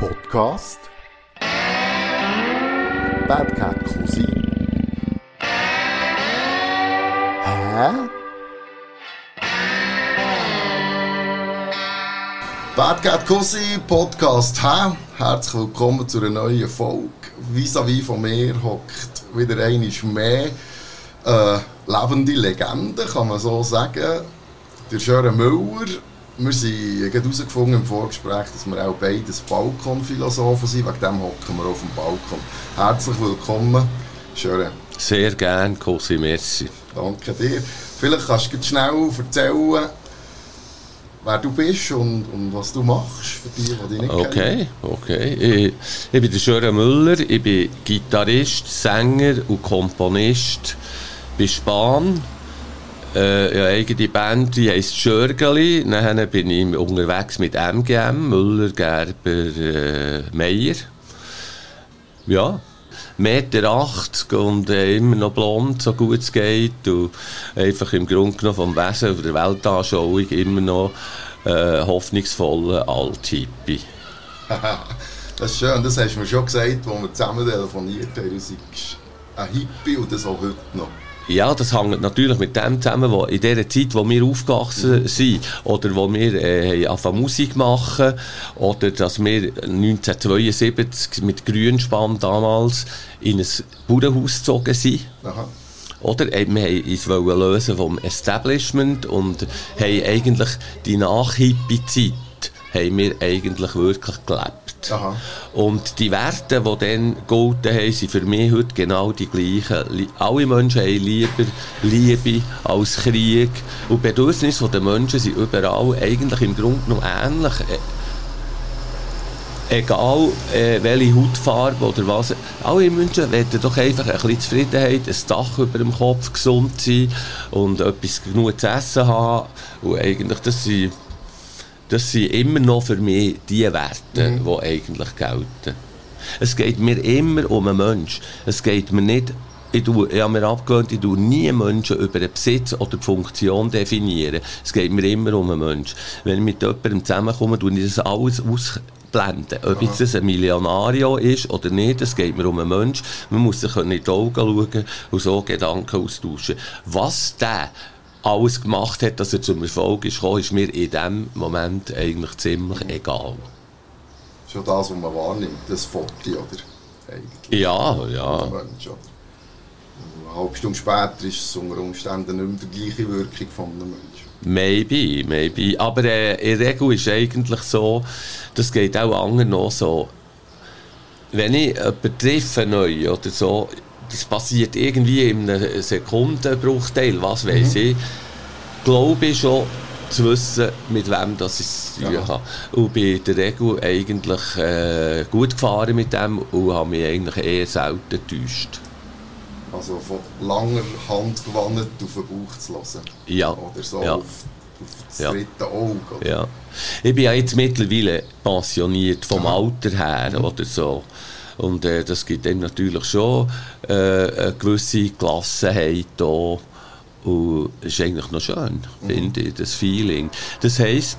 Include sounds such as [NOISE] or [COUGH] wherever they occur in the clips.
Podcast Bad Cat Cousin Hä? Bad Cat Cousin Podcast Hä? Herzlich willkommen zu einer neuen Folge. Vis-à-vis von mir hockt wieder einmal mehr äh, lebende Legende, kann man so sagen. Der Sören Müller wir haben herausgefunden im Vorgespräch, dass wir auch beides Balkonphilosophen sind. Wegen dem hocken wir auf dem Balkon. Herzlich willkommen, Schöre. Sehr gerne, Cosi, merci. Danke dir. Vielleicht kannst du schnell erzählen, wer du bist und, und was du machst, für die, die dich nicht okay, kennen. Okay, ich, ich bin der Schöre Müller, ich bin Gitarrist, Sänger und Komponist bei Spahn äh, eine eigene Band, die heisst Schörgeli. Dann bin ich unterwegs mit MGM, Müller, Gerber, äh, Meier. Ja, Meter 80 und äh, immer noch blond, so gut es geht. Und einfach im Grunde genommen vom Wesen der Weltanschauung immer noch äh, hoffnungsvoller Alt-Hippie. [LAUGHS] das ist schön, das hast du mir schon gesagt, als wir zusammen telefoniert haben. Du bist ein Hippie und das auch heute noch. Ja, das hängt natürlich mit dem zusammen, wo in der Zeit, wo wir aufgewachsen mhm. sind, oder wo wir äh, angefangen Musik machen, oder dass wir 1972 mit Grünspann damals in ein Bauernhaus gezogen sind. Aha. Oder äh, wir wollten uns lösen vom Establishment und haben eigentlich die Nach-Hippie-Zeit haben wir eigentlich wirklich gelebt. Aha. Und die Werte, die dann gelten haben, sind für mich heute genau die gleichen. Alle Menschen haben lieber Liebe als Krieg. Und die Bedürfnisse der Menschen sind überall eigentlich im Grunde noch ähnlich. E, egal äh, welche Hautfarbe oder was. Alle Menschen wollen doch einfach ein bisschen Zufriedenheit, ein Dach über dem Kopf, gesund sein und etwas genug zu essen haben. Und eigentlich, das sind das sind immer noch für mich die Werte, mhm. die eigentlich gelten. Es geht mir immer um einen Menschen. Es geht mir nicht ich, tue, ich habe mir abgewöhnt, ich tue nie Menschen über den Besitz oder die Funktion definieren. Es geht mir immer um einen Menschen. Wenn ich mit jemandem zusammenkomme, tue ich das alles ausblenden. Ob jetzt das ein Millionario ist oder nicht, es geht mir um einen Menschen. Man muss sich in die Augen schauen und so Gedanken austauschen. Was der alles gemacht hat, dass er zum Erfolg ist gekommen, ist mir in dem Moment eigentlich ziemlich egal. Schon das, was man wahrnimmt, das Foto, oder? Eigentlich. Ja, ja. Mensch, Eine halbe Stunde später ist es unter Umständen nicht mehr die gleiche Wirkung von einem Menschen. Maybe, maybe. Aber äh, in der Regel ist eigentlich so, das geht auch anderen noch so, wenn ich jemanden treffe neu oder so, das passiert irgendwie in einem Sekundenbruchteil, was weiß mhm. ich, glaube ich schon zu wissen, mit wem das ich ja. habe. Und bin in der Regel eigentlich äh, gut gefahren mit dem und habe mich eigentlich eher selten getäuscht. Also von langer Hand gewandt auf den Bauch zu lassen? Ja. Oder so ja. auf, auf das ja. dritte Auge? Oder? Ja. Ich bin ja jetzt mittlerweile pensioniert, vom ja. Alter her mhm. oder so. Und äh, das gibt dann natürlich schon äh, eine gewisse Gelassenheit da. Und es ist eigentlich noch schön, mhm. finde ich, das Feeling. Das heisst,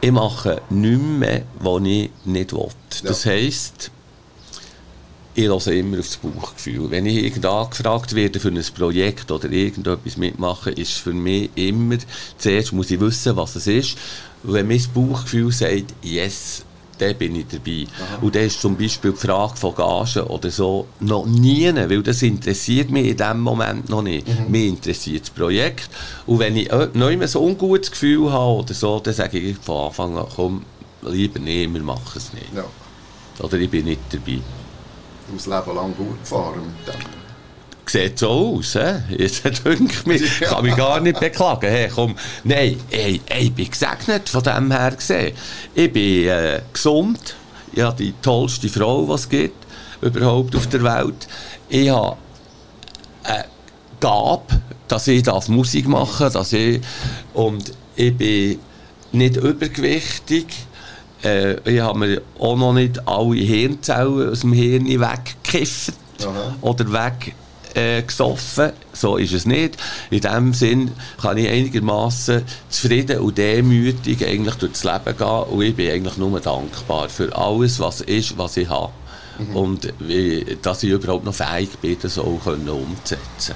ich mache nichts mehr, was ich nicht will. Ja. Das heisst, ich lasse immer auf das Bauchgefühl. Wenn ich irgend angefragt werde für ein Projekt oder irgendetwas mitmachen, ist für mich immer, zuerst muss ich wissen, was es ist. Und wenn mein Bauchgefühl sagt, yes, dann bin ich dabei. Aha. Und dann ist zum Beispiel die Frage von Gagen oder so noch nie, weil das interessiert mich in dem Moment noch nicht. Mhm. Mich interessiert das Projekt. Und wenn ich äh, noch immer so ein ungutes Gefühl habe oder so, dann sage ich von Anfang an, komm, lieber nicht, wir machen es nicht. Ja. Oder ich bin nicht dabei. Du hast Leben lang gut gefahren mit dem sieht so aus. He? Jetzt [LAUGHS] denke ich mir, [LAUGHS] ja. kann mich gar nicht beklagen. Hey, komm, nein, ey, ey, ich bin gesegnet von dem her gesehen. Ich bin äh, gesund. Ich habe die tollste Frau, die es gibt, überhaupt auf der Welt. Ich habe eine Gabe, dass ich darf Musik machen darf. Dass ich, und ich bin nicht übergewichtig. Äh, ich habe mir auch noch nicht alle Hirnzellen aus dem Hirn weggekifft. Oder weg äh, gesoffen. So ist es nicht. In dem Sinn kann ich einigermaßen zufrieden und demütig eigentlich durchs Leben gehen und ich bin eigentlich nur dankbar für alles, was ist, was ich habe. Mhm. Und wie, dass ich überhaupt noch fähig bin, das auch können umzusetzen.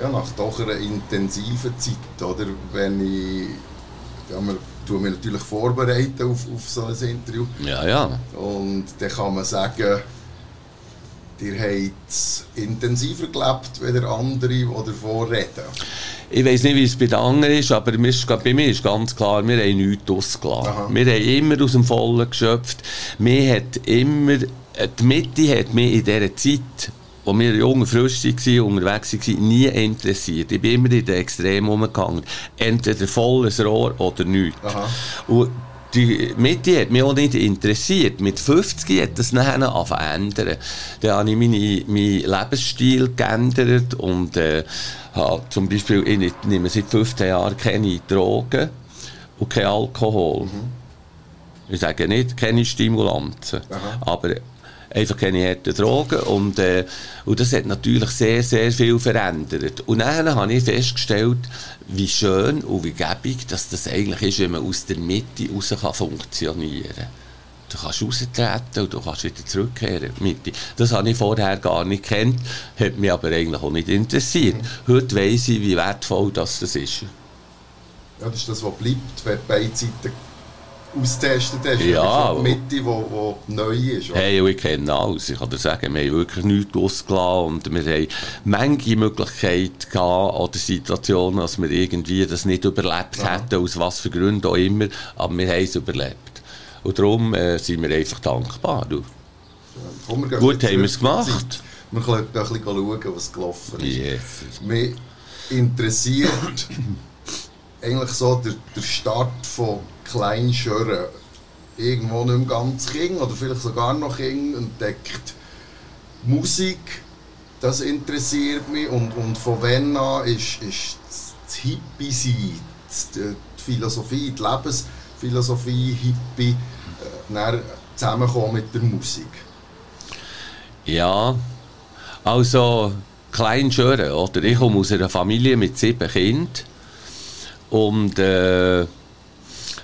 Ja, nach doch einer intensiven Zeit, oder? Wenn ich, ja, man tue mich natürlich vorbereiten auf, auf so ein Interview. Ja, ja. Und dann kann man sagen, ihr habt es intensiver gelebt als andere, die davor reden. Ich weiß nicht, wie es bei den anderen ist, aber bei mir ist ganz klar, wir haben nichts ausgelassen. Wir haben immer aus dem Vollen geschöpft. Mir hat immer, die Mitte hat mich in dieser Zeit wo wir jung und frisch waren, unterwegs waren, nie interessiert. Ich bin immer in den Extremen umgegangen. Entweder volles Rohr oder nichts. Aha. Und die Mitte hat mich auch nicht interessiert. Mit 50 hat das nachher verändern. Dann habe ich meine, meinen Lebensstil geändert und äh, habe zum Beispiel, ich nehme seit 15 Jahren keine Drogen und kein Alkohol. Mhm. Ich sage nicht, keine Stimulanten. Aha. Aber einfach keine harten Drogen. Und, äh, und das hat natürlich sehr, sehr viel verändert. Und dann habe ich festgestellt, wie schön und wie dass das eigentlich ist, wenn man aus der Mitte raus kann funktionieren kann. Du kannst raustreten und du kannst wieder zurückkehren. Mitte. Das habe ich vorher gar nicht kennt, hat mich aber eigentlich auch nicht interessiert. Heute weiss ich, wie wertvoll das, das ist. Ja, das ist das, was bleibt, wenn beide Seiten austestet hast. Ja. Die Mitte, die neu ist. Oder? Hey, ich kenne alles. Ich kann dir sagen, wir haben wirklich nichts ausgelassen und wir haben manche Möglichkeiten gehabt oder Situationen, dass wir irgendwie das nicht überlebt ja. hätten, aus was für Gründen auch immer, aber wir haben es überlebt. Und darum äh, sind wir einfach dankbar. Du. Ja, Gut haben wir es gemacht. Wir können ein bisschen schauen, was gelaufen ist. Yes. Mich interessiert [COUGHS] eigentlich so der, der Start von Kleinschören irgendwo nicht mehr ganz Kind oder vielleicht sogar noch Kind entdeckt. Musik, das interessiert mich und, und von wann an ist, ist das Hippie-Sein, die Philosophie, die Lebensphilosophie, Hippie, äh, zusammenkommen mit der Musik? Ja, also Kleinschören, oder? Ich komme aus einer Familie mit sieben Kindern und äh,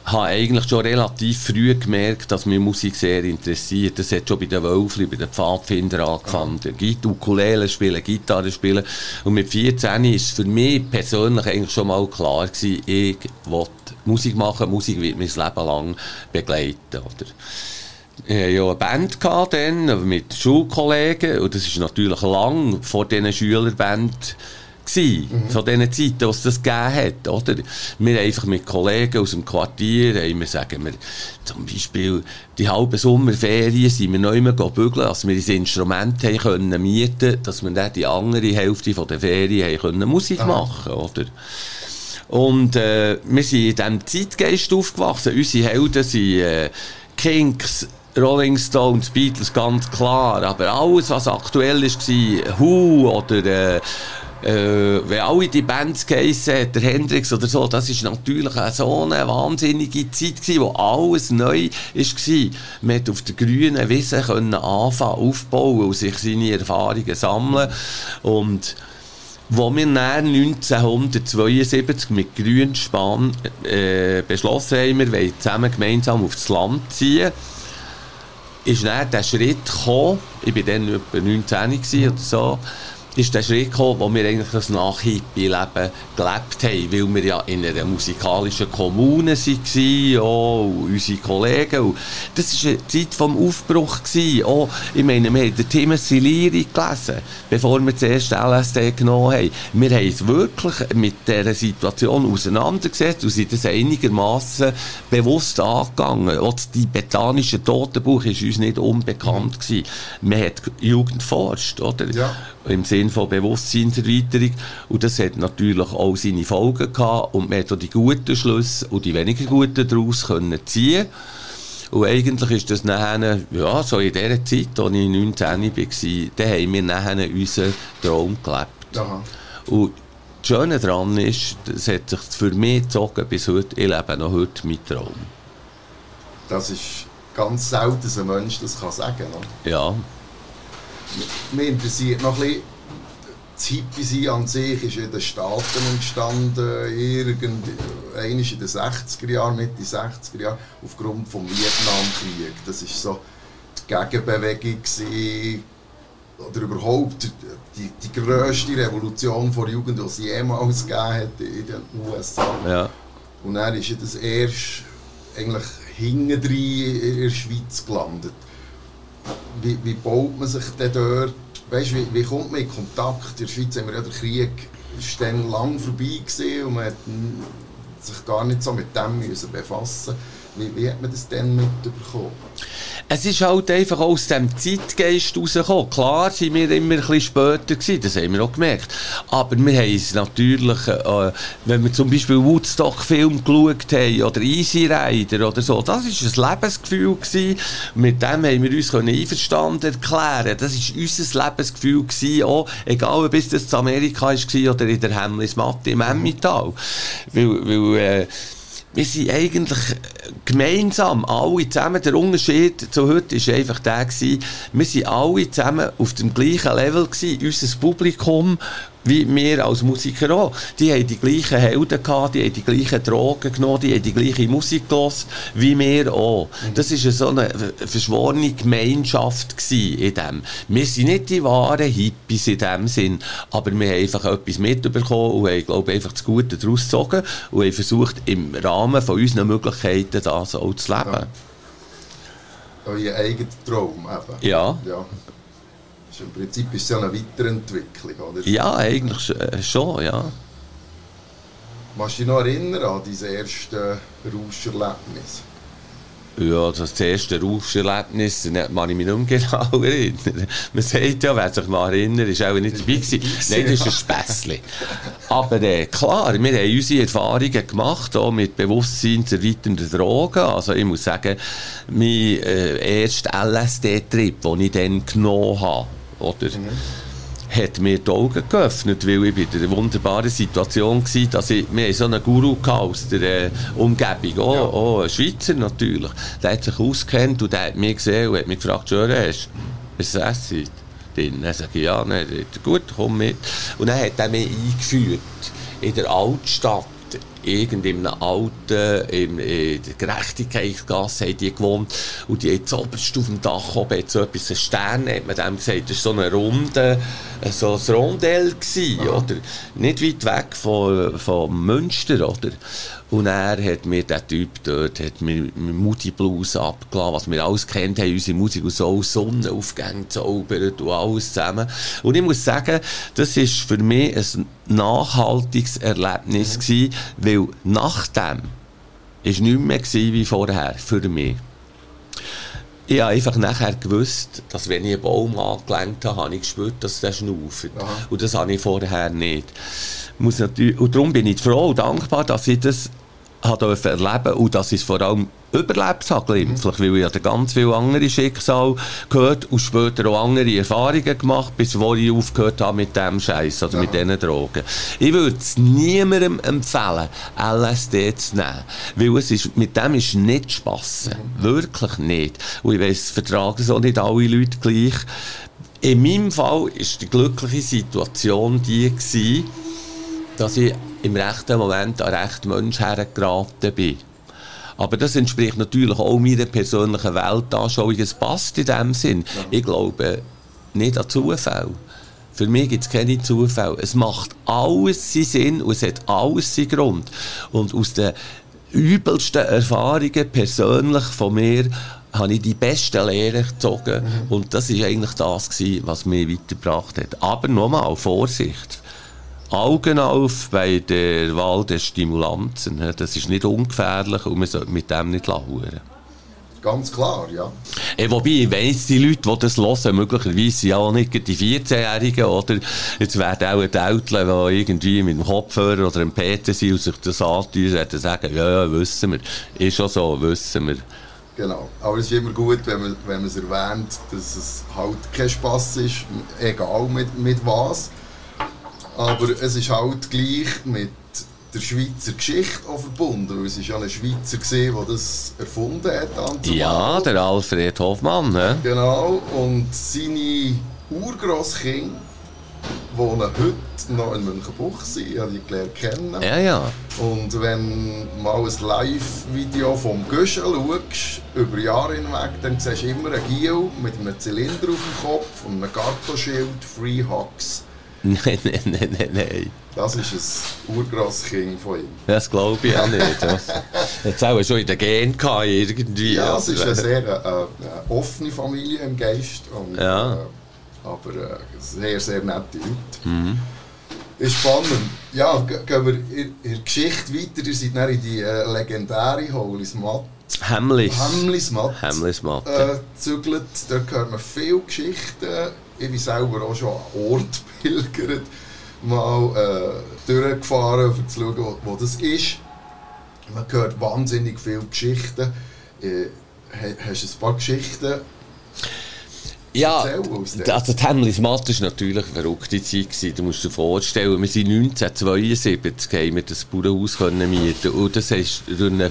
habe eigentlich schon relativ früh gemerkt, dass mich Musik sehr interessiert. Das hat schon bei den Wölfli, bei den Pfadfindern angefangen. Ja. Ukulele spielen, Gitarre spielen. Und mit 14 ist für mich persönlich eigentlich schon mal klar gewesen, ich will Musik machen, Musik wird mein Leben lang begleiten. Oder? Ich hatte ja eine Band dann, mit Schulkollegen und das ist natürlich lang vor diesen Schülerband gewesen, mhm. von diesen Zeiten, was das gegeben hat, oder? Wir einfach mit Kollegen aus dem Quartier, haben wir, sagen wir, zum Beispiel, die halbe Sommerferien sind wir neu mehr bügeln, dass wir ein Instrument haben können mieten, dass wir dann die andere Hälfte von der Ferien haben können Musik ah. machen, oder? Und äh, wir sind in diesem Zeitgeist aufgewachsen. Unsere Helden sind äh, Kinks, Rolling Stones, Beatles, ganz klar. Aber alles, was aktuell war, Who oder äh, äh, wenn alle die Bands geheissen der Hendrix oder so, das ist natürlich so eine wahnsinnige Zeit gewesen, wo alles neu war. Man konnte auf der grünen Wiese können anfangen, aufbauen und sich seine Erfahrungen sammeln. Und wo wir dann 1972 mit Grünspan äh, beschlossen haben, wir wollen zusammen gemeinsam aufs Land ziehen, ist dann der Schritt gekommen, ich war dann etwa 19 oder so, ist der Schritt gekommen, wo wir eigentlich das Nach-Hippie-Leben gelebt haben, weil wir ja in einer musikalischen Kommune waren, auch unsere Kollegen. Und das war eine Zeit vom Aufbruch. Gewesen. Auch, ich meine, wir haben den Timothy Leary gelesen, bevor wir zuerst LSD genommen haben. Wir haben uns wirklich mit dieser Situation auseinandergesetzt und sind das einigermaßen bewusst angegangen. Auch das tibetanische Totenbuch war uns nicht unbekannt. Gewesen. Man hat Jugend forscht, oder? Ja im Sinn von Bewusstseinserweiterung. Und das hat natürlich auch seine Folgen gehabt. Und man hat auch die guten Schlüsse und die weniger guten daraus können ziehen und eigentlich ist das nachher, ja, so in der Zeit, als ich 19 war, da haben wir nachher unseren Traum gelebt. Aha. Und das Schöne daran ist, es hat sich für mich gezogen bis heute, ich lebe noch heute mit Traum. Das ist ganz selten, dass ein Mensch das kann sagen kann. Ja mich interessiert noch ein bisschen das Hippie-Sein an sich ist in den Staaten entstanden, irgend, in den 60er Jahren, Mitte 60er Jahren, aufgrund des Vietnamkrieg. Das war so die Gegenbewegung gewesen, oder überhaupt die, die grösste Revolution der Jugend, die es jemals gegeben hat in den USA. Ja. Und dann ist das erst eigentlich hinten in der Schweiz gelandet. Wie, wie baut man sich denn dort, weißt, wie, wie kommt man in Kontakt? In der Schweiz haben wir ja den Krieg ist lang vorbei gewesen und man hat sich gar nicht so mit dem müssen befassen wie, wie hat man das dann mitbekommen? Es ist halt einfach aus dem Zeitgeist rausgekommen. Klar sind wir immer ein bisschen später gewesen, das haben wir auch gemerkt. Aber wir haben es natürlich, äh, wenn wir zum Beispiel Woodstock-Film geschaut haben oder Easy Rider oder so, das war ein Lebensgefühl gewesen. Mit dem haben wir uns einverstanden erklären. Das war unser Lebensgefühl gewesen, auch, egal ob es in Amerika war oder in der Hemmlis Matte im Emmental. Weil, weil äh, wir sind eigentlich gemeinsam, alle zusammen, der Unterschied zu heute war einfach der gewesen, wir sind alle zusammen auf dem gleichen Level gewesen, unser Publikum, wie wir als Musiker auch. Die haben die gleichen Helden gehabt, die haben die gleichen Drogen genommen, die haben die gleiche Musik gehört, wie wir auch. Mhm. Das war so eine verschworene Gemeinschaft in dem. Wir sind nicht die wahren Hippies in dem Sinn, aber wir haben einfach etwas mitbekommen und haben, glaube ich, einfach das Gute daraus gezogen und haben versucht, im Rahmen von unseren Möglichkeiten das auch zu leben. Ja. Euer eigener Traum eben. Ja. ja. Im Prinzip ist es ja eine Weiterentwicklung, oder? Ja, eigentlich äh, schon, ja. Kannst du dich noch erinnern an dein erstes Rauscherlebnis? Ja, das erste Raucherlebnis, kann ich mich nicht mehr genau [LAUGHS] erinnern. Man sagt ja, wer sich mal erinnert, ist auch nicht dabei gewesen. [LAUGHS] Nein, das ist ein Späßchen. Aber äh, klar, wir haben unsere Erfahrungen gemacht, auch mit bewusstseinserweiternden Drogen. Also ich muss sagen, mein äh, erster LSD-Trip, den ich dann genommen habe, oder? Mhm. hat mir die Augen geöffnet, weil ich in der wunderbaren Situation war, dass ich, wir so einen Guru aus der äh, Umgebung, auch, ja. auch ein Schweizer natürlich, der hat sich auskennt und der hat mich gesehen und hat mich gefragt, Schöre, hast du ein Essen drin? Dann sage ich, ja, nein, gut, komm mit. Und dann hat er mich eingeführt in der Altstadt irgend in einem alten, in, in der Gerechtigkeitsgasse haben die gewohnt und die hat oberst auf dem Dach oben so etwas, ein Stern hat man dem gesagt, das war so eine Runde, so ein Rondell gewesen, oder? Nicht weit weg von, von Münster, oder? Und er hat mir, der Typ dort, hat mir, Mutti Blues abgelassen, was wir alles kennt haben, unsere Musik und so Sonnenaufgänge zaubert und alles zusammen. Und ich muss sagen, das ist für mich ein nachhaltiges Erlebnis mhm. gewesen, weil nach dem ist nichts mehr wie vorher, für mich. Ich habe einfach nachher gewusst, dass wenn ich einen Baum angelenkt habe, habe ich gespürt, dass der schnauft. Und das habe ich vorher nicht. Muss natürlich, und darum bin ich froh und dankbar, dass ich das habe erleben und dass ich es vor allem überlebt habe, glimpflich, mhm. weil ich habe ganz viele andere Schicksale gehört und später auch andere Erfahrungen gemacht, bis wo ich aufgehört habe mit dem Scheiß oder ja. mit diesen Drogen. Ich würde es niemandem empfehlen, LSD zu nehmen, weil es ist, mit dem ist nicht Spass. Mhm. Wirklich nicht. Und ich weiss, vertragen so nicht alle Leute gleich. In meinem Fall war die glückliche Situation die gewesen, dass ich im rechten Moment an rechten Mensch hergeraten bin. Aber das entspricht natürlich auch meiner persönlichen Weltanschauung. Es passt in dem Sinn. Ja. Ich glaube nicht an Zufall. Für mich gibt es keine Zufälle. Es macht alles seinen Sinn und es hat alles seinen Grund. Und aus den übelsten Erfahrungen persönlich von mir habe ich die besten Lehren gezogen. Mhm. Und das war eigentlich das, was mich weitergebracht hat. Aber nochmal, Vorsicht. Augen auf bei der Wahl der Stimulanten. Das ist nicht ungefährlich und man sollte mit dem nicht lauern. Ganz klar, ja. Äh, wobei, ich weiss, die Leute, die das hören, möglicherweise ja auch nicht die 14-Jährigen, oder? Jetzt werden auch die Eltern, die irgendwie mit dem Kopfhörer oder einem Peter sind und sich das antun, werden sagen, ja, ja, wissen wir. Ist schon so, wissen wir. Genau. Aber es ist immer gut, wenn man, wenn man es erwähnt, dass es halt kein Spass ist, egal mit, mit was. Aber es ist halt gleich mit der Schweizer Geschichte auch verbunden, weil es ist ja ein Schweizer gesehen, der das erfunden hat. Ja, der Alfred Hoffmann. Ne? Genau, und seine Urgroßkinder wohnen heute noch in Münchenbuchsee, ich habe die gelernt kennen. Ja, ja. Und wenn du mal ein Live-Video vom Göschel schaust, über Jahre hinweg, dann siehst du immer einen Giel mit einem Zylinder auf dem Kopf und einem Gartoschild Free Hugs. Nein, nein, nein, nein, nein. Das ist ein Urgrosskind von ihm. Das glaube ich auch nicht. Das hat es auch schon in den Genen gehabt, irgendwie. Ja, es ist eine sehr äh, äh, offene Familie im Geist. Und, Ja. äh, aber äh, sehr, sehr nette Leute. Mhm. Ist spannend. Ja, ge- gehen wir in, in der Geschichte weiter. Ihr seid dann in die äh, legendäre Holis Matt, Hemmlis. Hemmlis Matt Hemmlis Matte. äh. Dort hört man viele Geschichten. Ich bin selber auch schon an Ort [LAUGHS] pilgert, mal äh, durchgefahren, um zu schauen, wo, wo das ist. Man hört wahnsinnig viele Geschichten. Äh, ha- hast du ein paar Geschichten? Ja, also die Hemmlis Matte war natürlich eine verrückte Zeit. Gewesen. Du musst dir vorstellen, wir sind 1972 haben wir das Bauernhaus können mieten und das ist durch einen,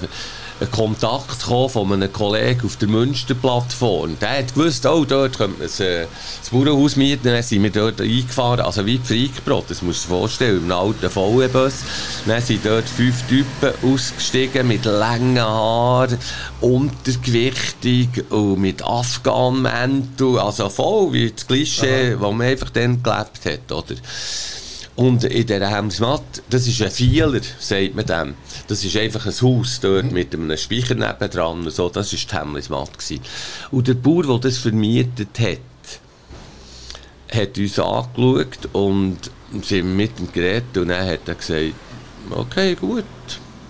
einen Kontakt gekommen von einem Kollegen auf der Münsterplattform. Der hat gewusst, oh, dort könnte man das, das Bauernhaus mieten. Dann sind wir dort eingefahren, also wie die Freikbrot, das musst du dir vorstellen, im alten VW-Bus. Dann sind dort fünf Typen ausgestiegen mit langen Haaren, untergewichtig und mit Afghan-Mäntel, also voll wie das Klischee, wo man einfach dann gelebt hat, oder? Und in dieser Hemsmatt, das ist ein Vieler, sagt man dem. Das ist einfach ein Haus dort mit einem Speicher nebendran so. Das war die gewesen. Und der Bauer, der das vermietet hat, hat uns angeschaut und sind mit ihm geredet und dann hat er gesagt, okay, gut,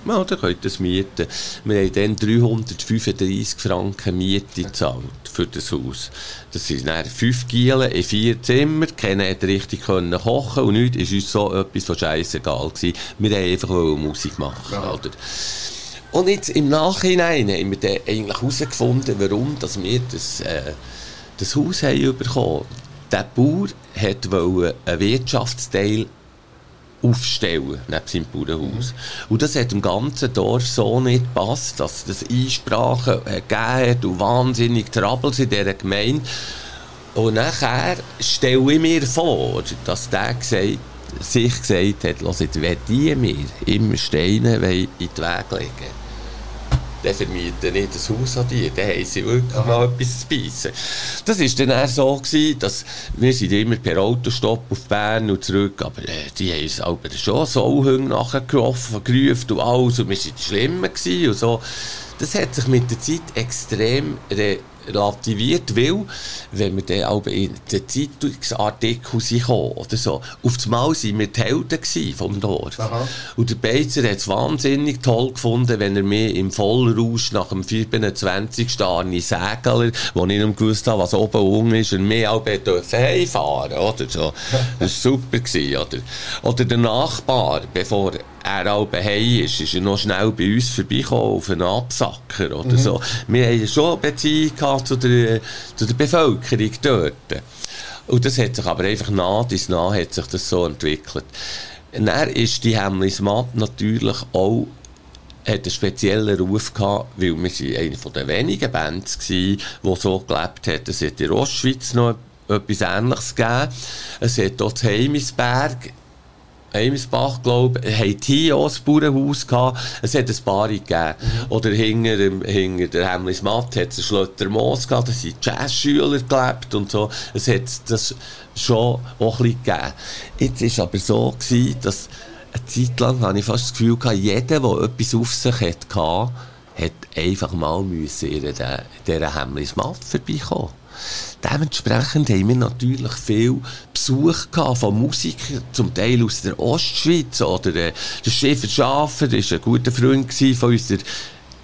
ja, dann könnt ihr es mieten. Wir haben dann 335 Franken Miete gezahlt für das Haus. Das sind dann fünf Gielen in vier Zimmer, keiner hat richtig können kochen und nichts ist uns so etwas von scheissegal gewesen. Wir wollten einfach Musik machen, Ja. oder? Und jetzt im Nachhinein haben wir dann eigentlich herausgefunden, warum dass wir das, äh, das Haus haben bekommen. Der Bauer wollte einen Wirtschaftsteil aufstellen neben seinem Bauernhaus. Und das hat im ganzen Dorf so nicht gepasst, dass es Einsprachen äh, gegeben hat und wahnsinnig Troubles in dieser Gemeinde. Und nachher stelle ich mir vor, dass der gesagt, sich gesagt hat, «Hört, wenn die mir immer Steine in den Weg legen dann vermieten nicht das Haus an die, dann haben sie wirklich mal etwas zu beißen. Das war dann eher so, gewesen, dass wir sind immer per Autostopp auf Bern und zurück, aber äh, die haben uns aber schon so nachgerufen, gerufen und alles, und wir waren die Schlimmen gewesen und so. Das hat sich mit der Zeit extrem re relativiert, weil, wenn wir dann auch in den Zeitungsartikel sind oder so, auf das Mal waren wir die Helden vom Dorf. Aha. Und der Beizer hat es wahnsinnig toll gefunden, wenn er mir im Vollrausch nach dem 27. Arni Sägeler, wo ich nicht gewusst habe, was oben unten ist, und mir auch heimfahren, oder so. [LAUGHS] Das war super, gewesen, oder? Oder der Nachbar, bevor er auch heim ist, ist er noch schnell bei uns vorbeigekommen auf einen Absacker, oder so. Wir haben schon eine Beziehung zu der, zu der Bevölkerung dort. Und das hat sich aber einfach nah bis nah hat sich das so entwickelt. Dann ist die Hemmlis Matt natürlich auch hat einen speziellen Ruf gehabt, weil wir sind eine von den wenigen Bands gsi, die so gelebt hat. Es hat in der Ostschweiz noch etwas Ähnliches gegeben. Es hat dort Heimisberg, Heimisbach, glaube ich, hat hier auch ein Bauernhaus gehabt. Es hat ein paar gegeben. Oder hinter, hinter der Hemmlis Matt hat es einen Schlöttermoos gehabt, da sind Jazzschüler gelebt und so. Es hat das schon auch ein bisschen gegeben. Jetzt war aber so, gewesen, dass eine Zeit lang hatte ich fast das Gefühl, gehabt, jeder, der etwas auf sich hatte, hat einfach mal müssen in dieser, dieser Hemmlis Matt vorbeikommen. Dementsprechend haben wir natürlich viel Besuch gehabt von Musikern, zum Teil aus der Ostschweiz. Oder äh, der Schäfer Schafer, der war ein guter Freund von uns, der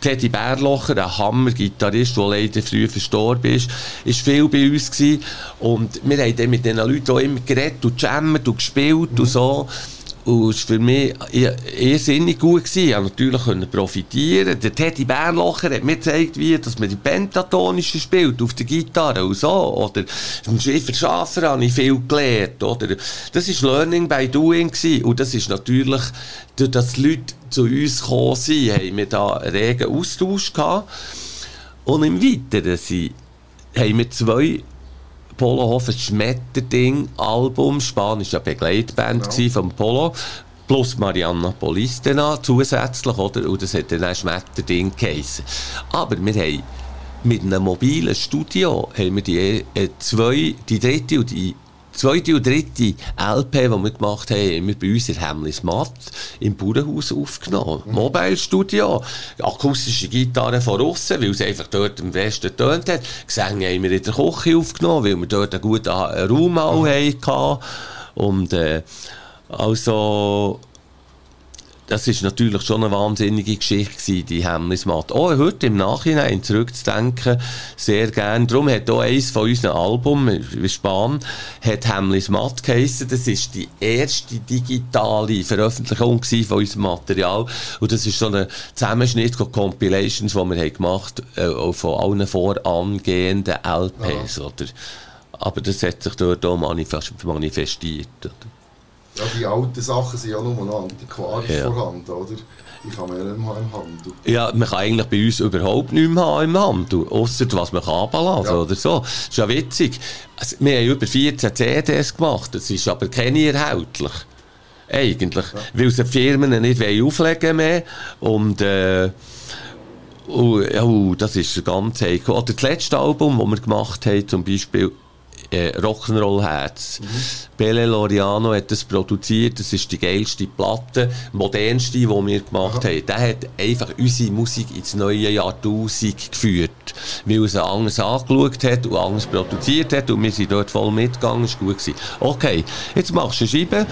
Teddy Bärlocher, ein Hammer-Gitarrist, der leider früh verstorben ist, ist viel bei uns gewesen. Und wir haben dann mit diesen Leuten auch immer geredet und gejammt und gespielt und so. Und es war für mich irrsinnig gut. Gewesen. Ich konnte natürlich profitieren. Der Teddy Bernlocher hat mir gezeigt, wie dass man die Pentatonische spielt auf der Gitarre und so. Oder im Schiffer Schafer habe ich viel gelernt. Oder? Das war Learning by Doing. Gewesen. Und das ist natürlich, durch dass die Leute zu uns gekommen sind, haben wir da einen regen Austausch gehabt. Und im Weiteren sind, haben wir zwei Polohof ein Schmetterding-Album, spanischer Begleitband Genau. vom Polo, plus Marianna Polistena zusätzlich, oder? Und das hat dann auch Schmetterding geheissen. Aber wir haben mit einem mobilen Studio haben wir die, äh, zwei, die dritte und die zweite und dritte LP, die wir gemacht haben, haben wir bei uns in Hemmlis Matt im Bauernhaus aufgenommen. Mobile Studio, akustische Gitarre von außen, weil es einfach dort am besten getönt hat. Gesänge haben wir in der Küche aufgenommen, weil wir dort einen guten Raum auch hatten. Und äh, also das ist natürlich schon eine wahnsinnige Geschichte gewesen, die Hemmlismatt. Auch heute im Nachhinein zurückzudenken, sehr gern. Darum hat auch eines von unseren Alben, wie Span, hat Hemmlismatt geheissen. Das ist die erste digitale Veröffentlichung von unserem Material. Und das ist so ein Zusammenschnitt von Compilations, die wir haben gemacht haben, äh, von allen vorangehenden LPs, oder? Aber das hat sich dort auch manifest manifestiert, oder? Ja, die alten Sachen sind ja nur noch antiquarisch Ja. vorhanden, oder? Die kann man ja nicht mehr im Handel. Ja, man kann eigentlich bei uns überhaupt nichts mehr haben im Handel, ausser was man kann Ja. oder so. Das ist ja witzig. Also, wir haben über 14 CDs gemacht, das ist aber keine erhältlich. Eigentlich. Weil sie die Firmen nicht wollen auflegen mehr und äh, Oh, ja, oh, das ist ganz heikel. Oder das letzte Album, das wir gemacht haben, zum Beispiel äh, Rock'n'Roll Herz. Bele Loriano hat das produziert. Das ist die geilste Platte, modernste, die wir gemacht haben. Der hat einfach unsere Musik ins neue Jahrtausend geführt. Weil sie anders angeschaut hat und anders produziert hat. Und wir sind dort voll mitgegangen. War gut. Gewesen. Okay, jetzt machst du eine Scheibe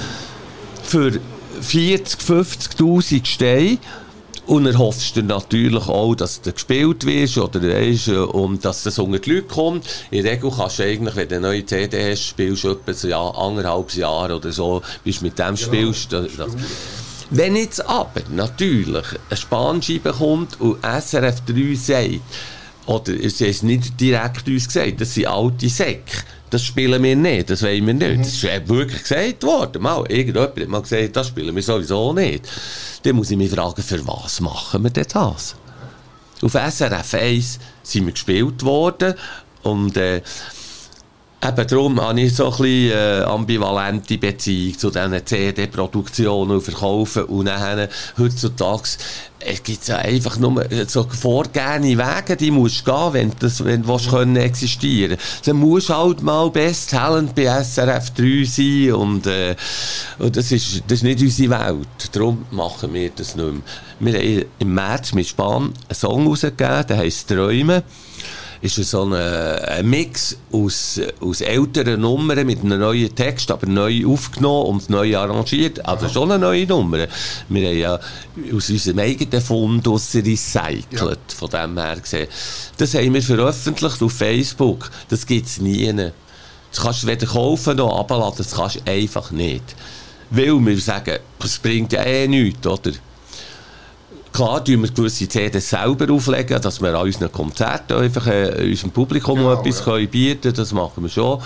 für 40, 50'000 Steine. Und erhoffst du natürlich auch, dass du gespielt wirst oder weisst, und dass das unter die Leute kommt. In der Regel kannst du eigentlich, wenn du eine neue CD hast, spielst du etwa ein Jahr, anderthalb Jahre oder so, bis du mit dem spielst. Das, das. Wenn jetzt aber natürlich eine Spanscheibe kommt und SRF 3 sagt, oder sie haben es nicht direkt uns gesagt, das sind alte Säcke. Das spielen wir nicht, das wollen wir nicht. Das ist ja wirklich gesagt worden. Mal, irgendjemand hat mal gesagt, das spielen wir sowieso nicht. Dann muss ich mich fragen, für was machen wir denn das? Auf SRF 1 sind wir gespielt worden und äh, Eben darum habe ich so ein bisschen äh, ambivalente Beziehung zu diesen CD-Produktionen und Verkaufen. Und dann, heutzutage, es gibt ja einfach nur so vorgegebene Wege, die musst du gehen, wenn, das, wenn du willst, können existieren Dann musst du halt mal Best Talent bei SRF 3 sein und, äh, und das, ist, das ist nicht unsere Welt. Darum machen wir das nicht mehr. Wir haben im März mit Span einen Song rausgegeben, der heisst «Träumen» ist so ein, ein Mix aus, aus älteren Nummern mit einem neuen Text, aber neu aufgenommen und neu arrangiert. Also schon eine neue Nummer. Wir haben ja aus unserem eigenen Fundus recycelt, Ja. von dem her gesehen. Das haben wir veröffentlicht auf Facebook. Das gibt es nie. Das kannst du weder kaufen noch abladen, das kannst du einfach nicht. Weil wir sagen, es bringt ja eh nichts, oder? Klar, tun wir gewisse CDs selber auflegen, dass wir an unseren Konzerten einfach äh, unserem Publikum Genau, etwas ja. können bieten können. Das machen wir schon.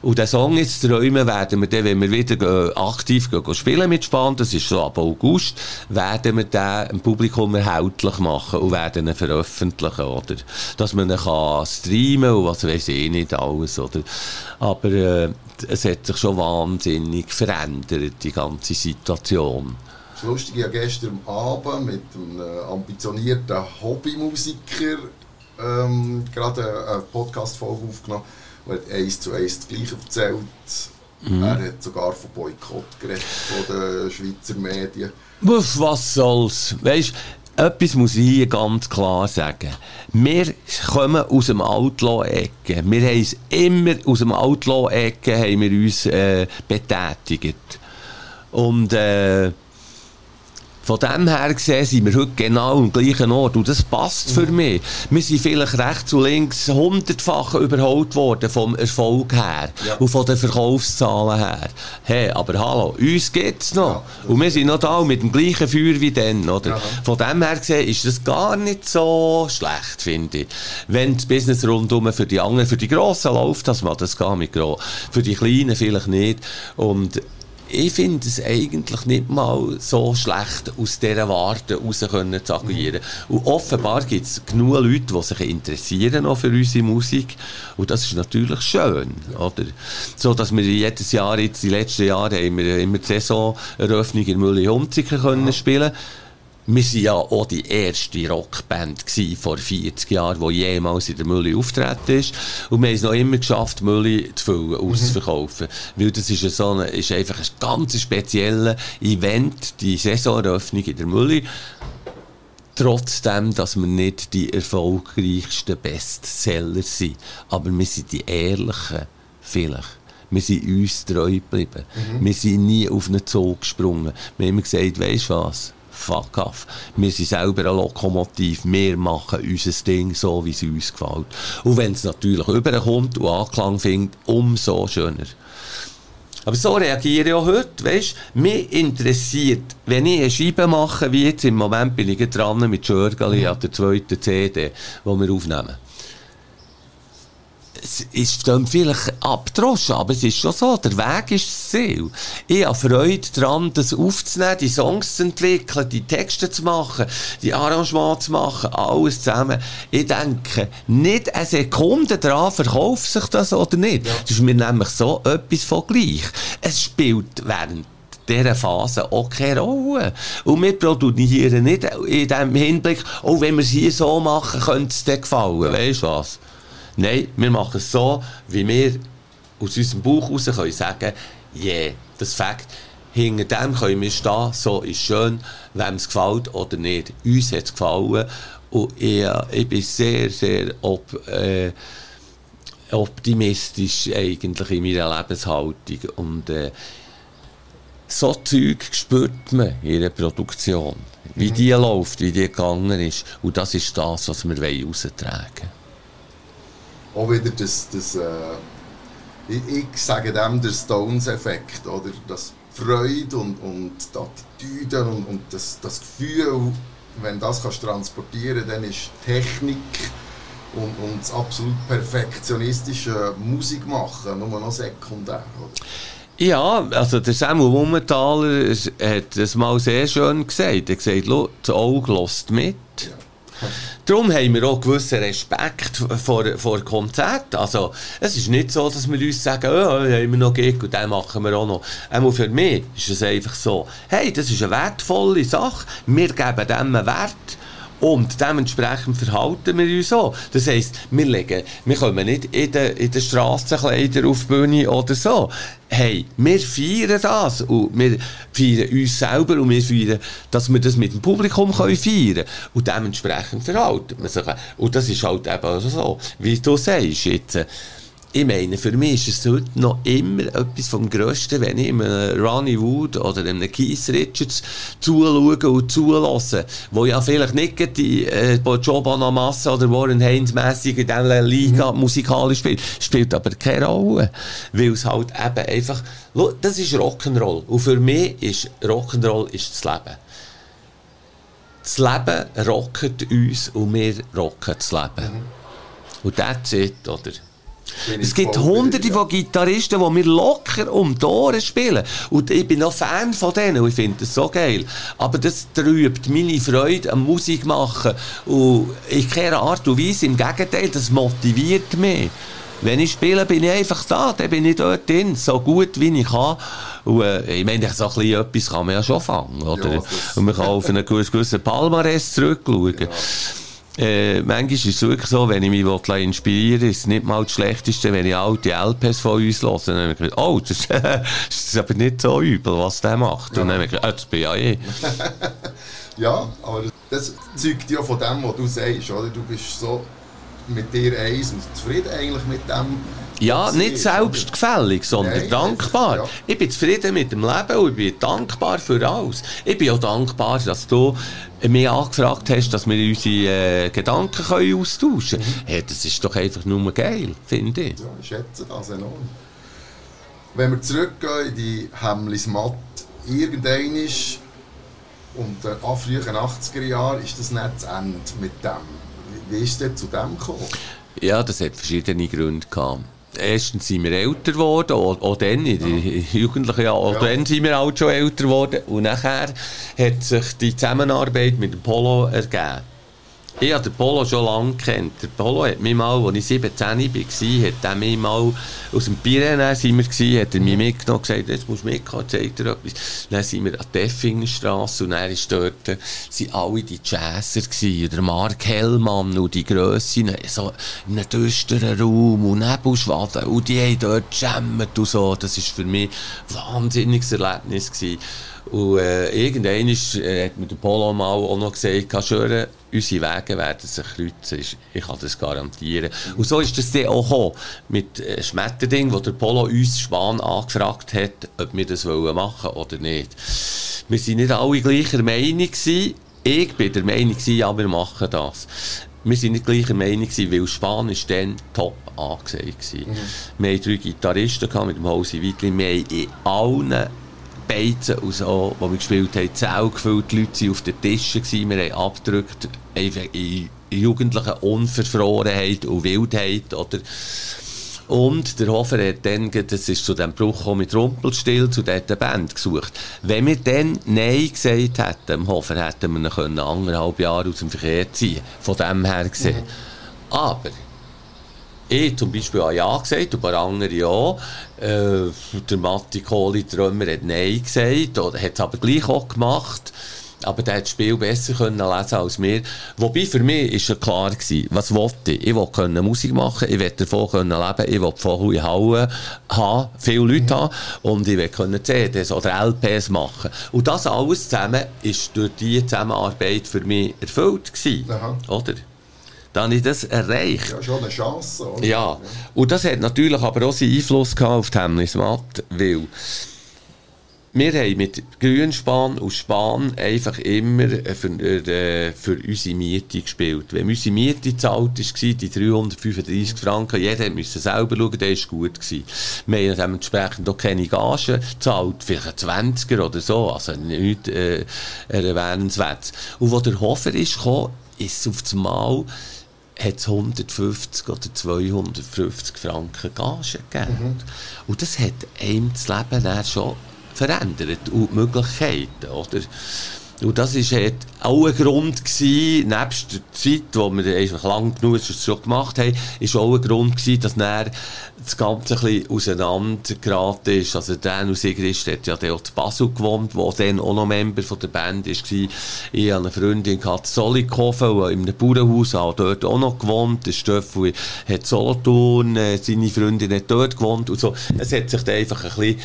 Und den Song jetzt träumen werden wir dann, wenn wir wieder äh, aktiv gehen, spielen mit Span, das ist so ab August, werden wir den dem Publikum erhältlich machen und werden ihn veröffentlichen, oder? Dass man ihn kann streamen und was weiß ich nicht alles, oder? Aber äh, es hat sich schon wahnsinnig verändert, die ganze Situation. Das Lustige, habe gestern Abend mit einem äh, ambitionierten Hobbymusiker ähm, gerade eine, Podcast-Folge aufgenommen, er hat eins zu eins das Gleiche erzählt. Er hat sogar von Boykott geredet, von den Schweizer Medien. Was soll's? Weisst, etwas muss ich hier ganz klar sagen. Wir kommen aus dem Outlaw-Ecke. Wir haben es immer aus dem Outlaw-Ecke uns äh, betätigt. Und äh, von dem her gesehen sind wir heute genau am gleichen Ort. Und das passt für mich. Wir sind vielleicht rechts und links hundertfach überholt worden vom Erfolg her. Ja. Und von den Verkaufszahlen her. Hey, aber hallo, uns gibt's noch. Ja, und wir sind noch da mit dem gleichen Feuer wie dann, oder? Ja. Von dem her gesehen ist das gar nicht so schlecht, finde ich. Wenn das Business rundum für die anderen, für die Grossen läuft das mal, das geht mit gro. Für die Kleinen vielleicht nicht. Und ich finde es eigentlich nicht mal so schlecht, aus dieser Warte raus können zu agieren. Und offenbar gibt es genug Leute, die sich interessieren auch für unsere Musik. Und das ist natürlich schön, oder? So, dass wir jedes Jahr, jetzt die letzten Jahre, haben wir immer die Saisoneröffnung in Mühle-Hunziker können spielen wir waren ja auch die erste Rockband vor 40 Jahren, die jemals in der Mülle auftreten ist. Und wir haben es noch immer geschafft, Mülle zu füllen, auszuverkaufen. Mhm. Weil das ist, so eine, ist einfach ein ganz spezielles Event, die Saisoneröffnung in der Mülle. Trotzdem, dass wir nicht die erfolgreichsten Bestseller sind. Aber wir sind die Ehrlichen, vielleicht. Wir sind uns treu geblieben. Mhm. Wir sind nie auf einen Zug gesprungen. Wir haben immer gesagt, weisst du was? Fuck off. Wir sind selber ein Lokomotiv, wir machen unser Ding so, wie es uns gefällt. Und wenn es natürlich überkommt und Anklang findet, umso schöner. Aber so reagiere ich auch heute, weißt Mich interessiert, wenn ich eine Scheibe mache, wie jetzt im Moment bin ich dran mit Schörgali an der zweiten CD, die wir aufnehmen es ist dann vielleicht abgedroschen, aber es ist schon so, der Weg ist das Ziel. Ich habe Freude daran, das aufzunehmen, die Songs zu entwickeln, die Texte zu machen, die Arrangements zu machen, alles zusammen. Ich denke, nicht eine Sekunde daran, verkauft sich das oder nicht. Ja. Das ist mir nämlich so etwas von gleich. Es spielt während dieser Phase auch keine Rolle. Und wir produzieren nicht in dem Hinblick, oh, wenn wir es hier so machen, könnte es dir gefallen. Weißt du was? Nein, wir machen es so, wie wir aus unserem Bauch heraus können sagen, yeah, das Fakt, hinter dem können wir stehen, so ist schön, wem es gefällt oder nicht. Uns hat es gefallen und ich, ich bin sehr, sehr op, äh, optimistisch eigentlich in meiner Lebenshaltung und äh, so Zeug spürt man in der Produktion, wie mhm. die läuft, wie die gegangen ist und das ist das, was wir raustragen wollen auch wieder das, das äh, ich, ich, sage dem der Stones-Effekt, oder? Das Freude und, und die Attitüde und, und das, das Gefühl, wenn das kannst transportieren dann ist Technik und, und das absolut perfektionistische Musik machen nur noch sekundär, oder? Ja, also der Samuel Wummenthaler hat das mal sehr schön gesagt. Er hat gesagt, das Auge lässt mit. Ja. Darum haben wir auch gewissen Respekt vor, vor Konzerten. Also, es ist nicht so, dass wir uns sagen, oh, haben wir noch Gig und den machen wir auch noch. Einmal für mich ist es einfach so, hey, das ist eine wertvolle Sache, wir geben dem einen Wert und dementsprechend verhalten wir uns so. Das heisst, wir, legen, wir kommen nicht in den, in den Strassenkleider auf die Bühne oder so. Hey, wir feiern das und wir feiern uns selber und wir feiern, dass wir das mit dem Publikum können feiern können. Und dementsprechend verhalten wir sich. Und das ist halt eben so, wie du sagst jetzt ich meine, für mich ist es heute noch immer etwas vom Größten, wenn ich einem Ronnie Wood oder einem Keith Richards zuschaue und zulasse, wo ja vielleicht nicht die äh, Joe Bonamassa oder Warren Haynes mässig in dieser Liga mhm. musikalisch spielt, spielt aber keine Rolle, weil es halt eben einfach, das ist Rock'n'Roll und für mich ist Rock'n'Roll ist das Leben. Das Leben rocket uns und wir rocken das Leben. Mhm. Und that's it, oder? Es gibt hunderte von Gitarristen, die mir locker um die Ohren spielen. Und ich bin noch Fan von denen und ich finde das so geil. Aber das trübt meine Freude am Musik machen. Und in keiner Art und Weise. Im Gegenteil, das motiviert mich. Wenn ich spiele, bin ich einfach da, dann bin ich dort drin, so gut wie ich kann. Und, äh, ich meine, so ein bisschen etwas kann man ja schon fangen, oder? Ja, und man kann auf einen gewissen Palmares zurückschauen. [LAUGHS] Ja. Äh, manchmal ist es wirklich so, wenn ich mich inspirieren will, ist es nicht mal das Schlechteste, wenn ich alte LPs von uns höre. Dann habe ich gedacht, oh, das, [LAUGHS] das, ist aber nicht so übel, was der macht. Ja. Und dann habe ich gedacht, ah, das bin ja eh. [LAUGHS] ja, aber das zeugt ja von dem, was du sagst, oder? Du bist so mit dir eins und zufrieden eigentlich mit dem, ja, nicht selbstgefällig, sondern Nein, dankbar. Ja. Ich bin zufrieden mit dem Leben und ich bin dankbar für alles. Ich bin auch dankbar, dass du mich angefragt hast, dass wir unsere äh, Gedanken können austauschen können. Mhm. Hey, das ist doch einfach nur geil, finde ich. Ja, ich schätze das enorm. Wenn wir zurückgehen in die Hemmlis Matt, irgendein ist und den frühen 80er Jahren ist das nicht zu Ende mit dem. Wie ist es zu dem gekommen? Ja, das hat verschiedene Gründe gehabt. erstens sind wir älter geworden, auch, auch dann, in den [LAUGHS] Jugendlichen Jahren, auch Ja. dann sind wir auch schon älter geworden. Und nachher hat sich die Zusammenarbeit mit dem Polo ergeben. Ich habe den Polo schon lange kennt. Der Polo hat mich mal, als ich 17 war, hat er mich mal aus dem Pyrenäen sind wir gewesen, hat er mich mitgenommen und gesagt, jetzt musst du mitkommen, zeig dir etwas. Dann sind wir an der Effingerstrasse und dann ist dort, sind alle die Jazzer gewesen, der Mark Hellmann und die Grössen, so in einem düsteren Raum und Nebelschwaden und die haben dort geschämt und so. Das war für mich ein wahnsinniges Erlebnis gewesen. Und äh, irgendwann ist, äh, hat mir der Polo mal auch noch gesagt, «Kannst du hören, unsere Wege werden sich kreuzen, Ich- kann das garantieren. Und so ist das dann auch gekommen, mit äh, Schmetterding, wo der Polo uns Spahn angefragt hat, ob wir das wollen machen oder nicht. Wir sind nicht alle gleicher Meinung gewesen. Ich bin der Meinung gewesen, ja, wir machen das. Wir sind nicht gleicher Meinung gewesen, weil Spahn ist dann top angesagt gewesen. Wir hatten drei Gitarristen gehabt mit dem Hausi Weitli. Wir haben in allen Beizen und so, wo wir gespielt haben, Zell gefüllt, die Leute waren auf den Tischen, gewesen, wir haben abgedrückt, einfach in jugendlichen Unverfrorenheit und Wildheit, oder? Und der Hofer hat dann, das ist zu dem Bruch gekommen mit Rumpelstil, zu dieser Band gesucht. Wenn wir dann Nein gesagt hätten, dem Hofer, hätten wir ihn können anderthalb Jahre aus dem Verkehr ziehen Von dem her gesehen. Aber, ich zum Beispiel habe Ja gesagt, und ein paar andere ja. Äh, der Matti Kohli Trömer hat Nein gesagt, oder hat es aber gleich auch gemacht. Aber der hat das Spiel besser können lesen als wir. Wobei für mich ist ja klar gewesen, was wollte ich? Ich wollte Musik machen, ich wollte davon können leben, ich wollte in Hauen haben, viele Leute haben und ich wollte CDs oder LPs machen. Und das alles zusammen ist durch diese Zusammenarbeit für mich erfüllt gewesen. Oder? Dann habe ich das erreicht. Ja, schon eine Chance, oder? Ja, und das hat natürlich aber auch seinen Einfluss gehabt auf die Hemmnismatt, weil wir haben mit Grünspan und Span einfach immer für, äh, für unsere Miete gespielt. Wenn unsere Miete gezahlt war, die 335 Franken, jeder musste selber schauen, der war gut. Gewesen. Wir haben dementsprechend auch keine Gage gezahlt, vielleicht ein 20er oder so, also nichts äh, erwähnenswertes. Und als der Hofer ist gekommen, ist es auf das Mal hat es 150 oder 250 Franken Gage gegeben. Und das hat einem das Leben dann schon verändert und die Möglichkeiten, oder? Und das war auch ein Grund, gewesen, nebst der Zeit, wo wir einfach lang genug schon gemacht haben, ist auch ein Grund gewesen, dass dann das Ganze ein bisschen auseinandergeraten ist. Also Dan und Sigrist hat ja dann auch zu Basel gewohnt, wo dann auch noch Member von der Band war. Ich hatte eine Freundin gehabt, Zollikofen, die in einem Bauernhaus hat dort auch noch gewohnt. Der Stöffel hat Solothurn, äh, seine Freundin hat dort gewohnt und so. Es hat sich dann einfach ein bisschen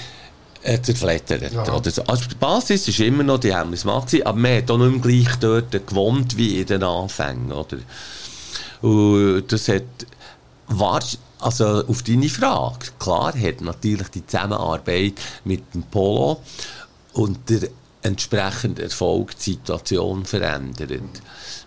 äh, zerflettert. Ja. Oder so. Also die Basis ist immer noch die Hemmnismatt gewesen, aber man hat auch nicht mehr gleich dort gewohnt wie in den Anfängen, oder? Und das hat, war, also auf deine Frage, klar hat natürlich die Zusammenarbeit mit dem Polo und der entsprechende Erfolg die Situation verändert.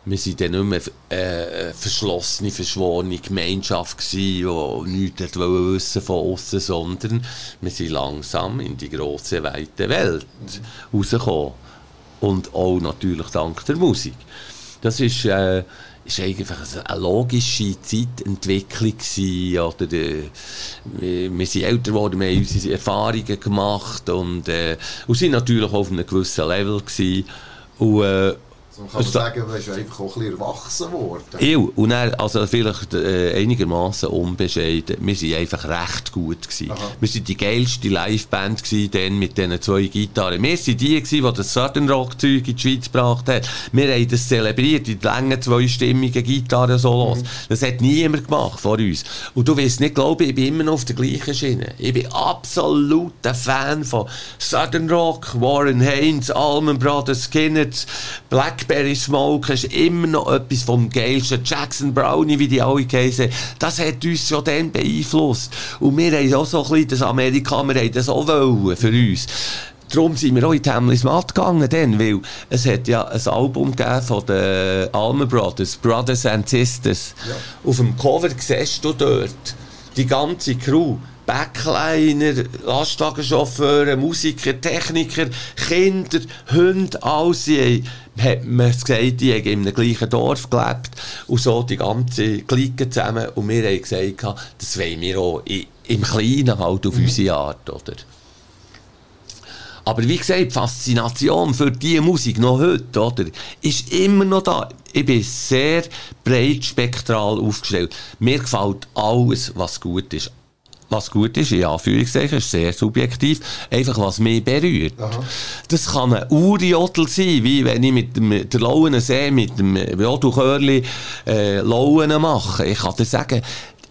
Wir waren dann nicht mehr äh, verschlossene, verschworene Gemeinschaft gewesen, die nichts wollen wissen von außen, sondern wir sind langsam in die grosse, weite Welt rausgekommen. Und auch natürlich dank der Musik. Das ist, äh, ist eigentlich eine logische Zeitentwicklung oder äh, wir, wir sind älter geworden, wir haben unsere Erfahrungen gemacht und, äh, und sind natürlich auf einem gewissen Level gewesen. Und, äh, So kann man Also- sagen, du bist einfach auch ein bisschen erwachsen worden. ich, und dann, also vielleicht äh, einigermaßen unbescheiden, wir waren einfach recht gut. Gewesen. Aha. Wir waren die geilste Liveband gewesen, dann mit diesen zwei Gitarren. Wir waren die, gewesen, die das Southern Rock Zeug in die Schweiz gebracht haben. Wir haben das zelebriert, die langen zweistimmigen Gitarren-Solos. Das hat niemand gemacht vor uns. Und du wirst nicht glauben, ich bin immer noch auf der gleichen Schiene. Ich bin absolut ein Fan von Southern Rock, Warren Haynes, Allman Brothers, Skinner, Blackberry Smoke, ist immer noch etwas vom geilsten. Jackson Brownie, wie die alle heissen. Das hat uns schon dann beeinflusst. Und wir haben auch so ein bisschen das Amerika, wir haben das auch wollen für uns. Darum sind wir auch in die Hamlis Matt gegangen, dann, weil es hat ja ein Album gegeben von den Allman Brothers, Brothers and Sisters. Ja. Auf dem Cover siehst du dort die ganze Crew. Backliner, Lastwagenchauffeure, Musiker, Techniker, Kinder, Hunde, alles. Hat man gesagt, die haben in einem gleichen Dorf gelebt und so die ganze Clique zusammen. Und wir haben gesagt, das wollen wir auch. Im Kleinen halt auf mhm. unsere Art, oder? Aber wie gesagt, die Faszination für diese Musik noch heute, oder, ist immer noch da. Ich bin sehr breit spektral aufgestellt. Mir gefällt alles, was gut ist. Was gut ist, in Anführungszeichen, ist sehr subjektiv. Einfach, was mich berührt. Aha. Das kann ein Uriottel sein, wie wenn ich mit, dem, der Lauen See, mit dem Jodel äh, Lauen mache. Ich kann dir sagen,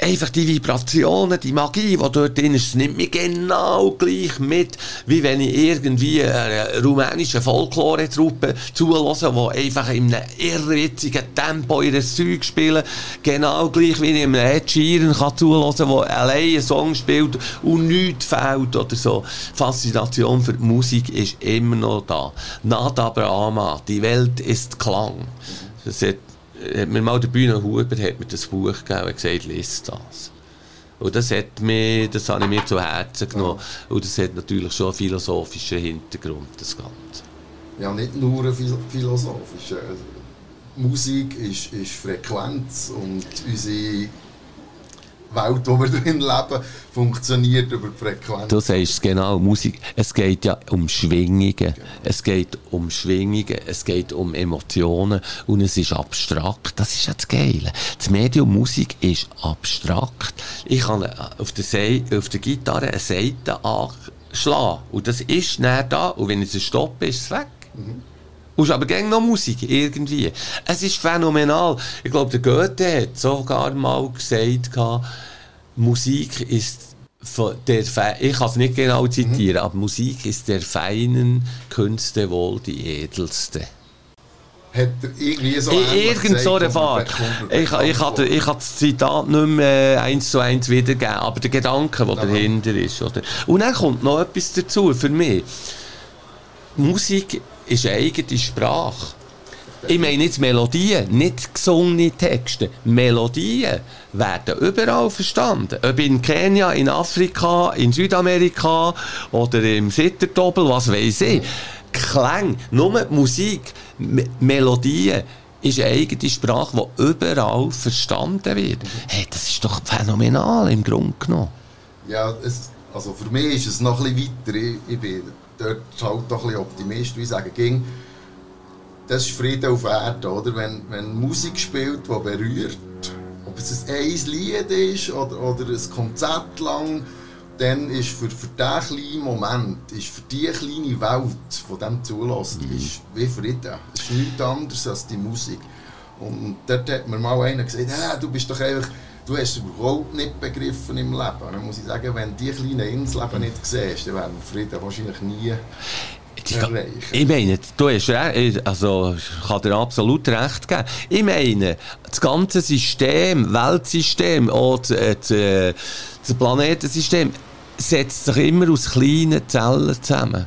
einfach die Vibrationen, die Magie, die dort drin ist, nimmt mich genau gleich mit, wie wenn ich irgendwie eine rumänische Folklore-Truppe zulasse, die einfach in einem irrwitzigen Tempo ihr Zeug spielen. Genau gleich wie ich einem Ed Sheeran kann der allein einen Song spielt und nichts fehlt oder so. Faszination für die Musik ist immer noch da. Nada Brahma, die Welt ist Klang. Das hat hat mir mal der Bühne Huber hat mir das Buch gegeben und gesagt, lies das. Und das hat mir, das habe ich mir zu Herzen genommen. Und das hat natürlich schon einen philosophischen Hintergrund, das Ganze. Ja, nicht nur einen philosophischen. Musik ist, ist Frequenz und unsere Welt, der wir drin leben, funktioniert über die Frequenz. Du sagst es genau, Musik, es geht ja um Schwingungen, genau. es geht um Schwingungen, es geht um Emotionen und es ist abstrakt. Das ist ja das Geile. Das Medium Musik ist abstrakt. Ich kann auf der, Se auf der Gitarre eine Seite anschlagen und das ist näher da und wenn ich es stoppe, ist es weg. Mhm. Und aber gegen noch Musik, irgendwie. Es ist phänomenal. Ich glaube, der Goethe hat sogar mal gesagt, Musik ist der Fe ich kann es nicht genau zitieren, mhm. aber Musik ist der feinen Künste wohl die edelste. Hat er irgendwie so Irgend so eine Fahrt. Ich, ich, hatte, ich hatte das Zitat nicht mehr eins zu eins wiedergegeben, aber der Gedanke, der dahinter ist. Oder? Und dann kommt noch etwas dazu für mich. Musik ist eine eigene Sprache. Ich meine jetzt Melodien, nicht gesungene Texte. Melodien werden überall verstanden. Ob in Kenia, in Afrika, in Südamerika oder im Sittertobel, was weiß ich. Klang, nur Musik, M Melodien ist eine eigene Sprache, die überall verstanden wird. Hey, das ist doch phänomenal im Grunde genommen. Ja, es, also für mich ist es noch ein bisschen weiter. Ich, ich bin dort halt doch ein bisschen Optimist, wie ich sage, ging, das ist Frieden auf Erden, oder? Wenn, wenn Musik spielt, die berührt, ob es ein Lied ist oder, oder ein Konzert lang, dann ist für, für diesen kleinen Moment, ist für die kleine Welt, die dem zulässt, mhm. ist wie Frieden. Es ist nichts anderes als die Musik. Und dort hat mir mal einer gesagt, hey, du bist doch einfach, du hast überhaupt nicht begriffen im Leben. Und dann muss ich sagen, wenn du die kleinen Inseln nicht siehst, dann werden Frieden wahrscheinlich nie erreichen. Ich meine, du hast recht, also ich kann dir absolut recht geben. Ich meine, das ganze System, Weltsystem, auch das, äh, äh, das Planetensystem, setzt sich immer aus kleinen Zellen zusammen.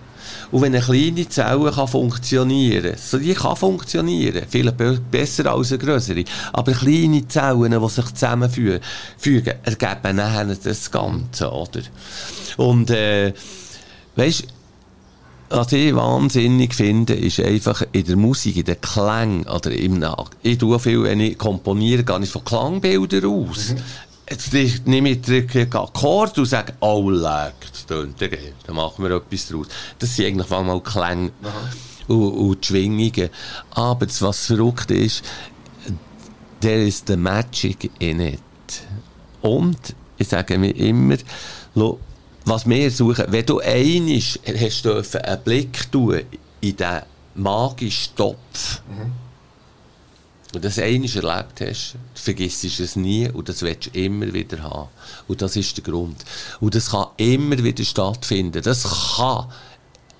Und wenn eine kleine Zelle kann funktionieren kann, so die kann funktionieren, viel besser als eine größere, aber kleine Zellen, die sich zusammenfügen, ergeben nachher das Ganze, oder? Und, äh, weißt, was ich wahnsinnig finde, ist einfach in der Musik, in den Klängen oder im Nach. Ich tue viel, wenn ich komponiere, gehe ich von Klangbildern aus. Mhm. Jetzt nehme ich den Akkord und sage, oh, leck, das tönt ja Dann machen wir etwas daraus. Das sind eigentlich mal Klänge und, und Schwingungen. Aber das, was verrückt ist, there is the magic in it. Und ich sage mir immer, was wir suchen, wenn du einig hast dürfen einen Blick tun in diesen magischen Topf, mhm und das einmal erlebt hast, vergisst du es nie und das willst du immer wieder haben. Und das ist der Grund. Und das kann immer wieder stattfinden. Das kann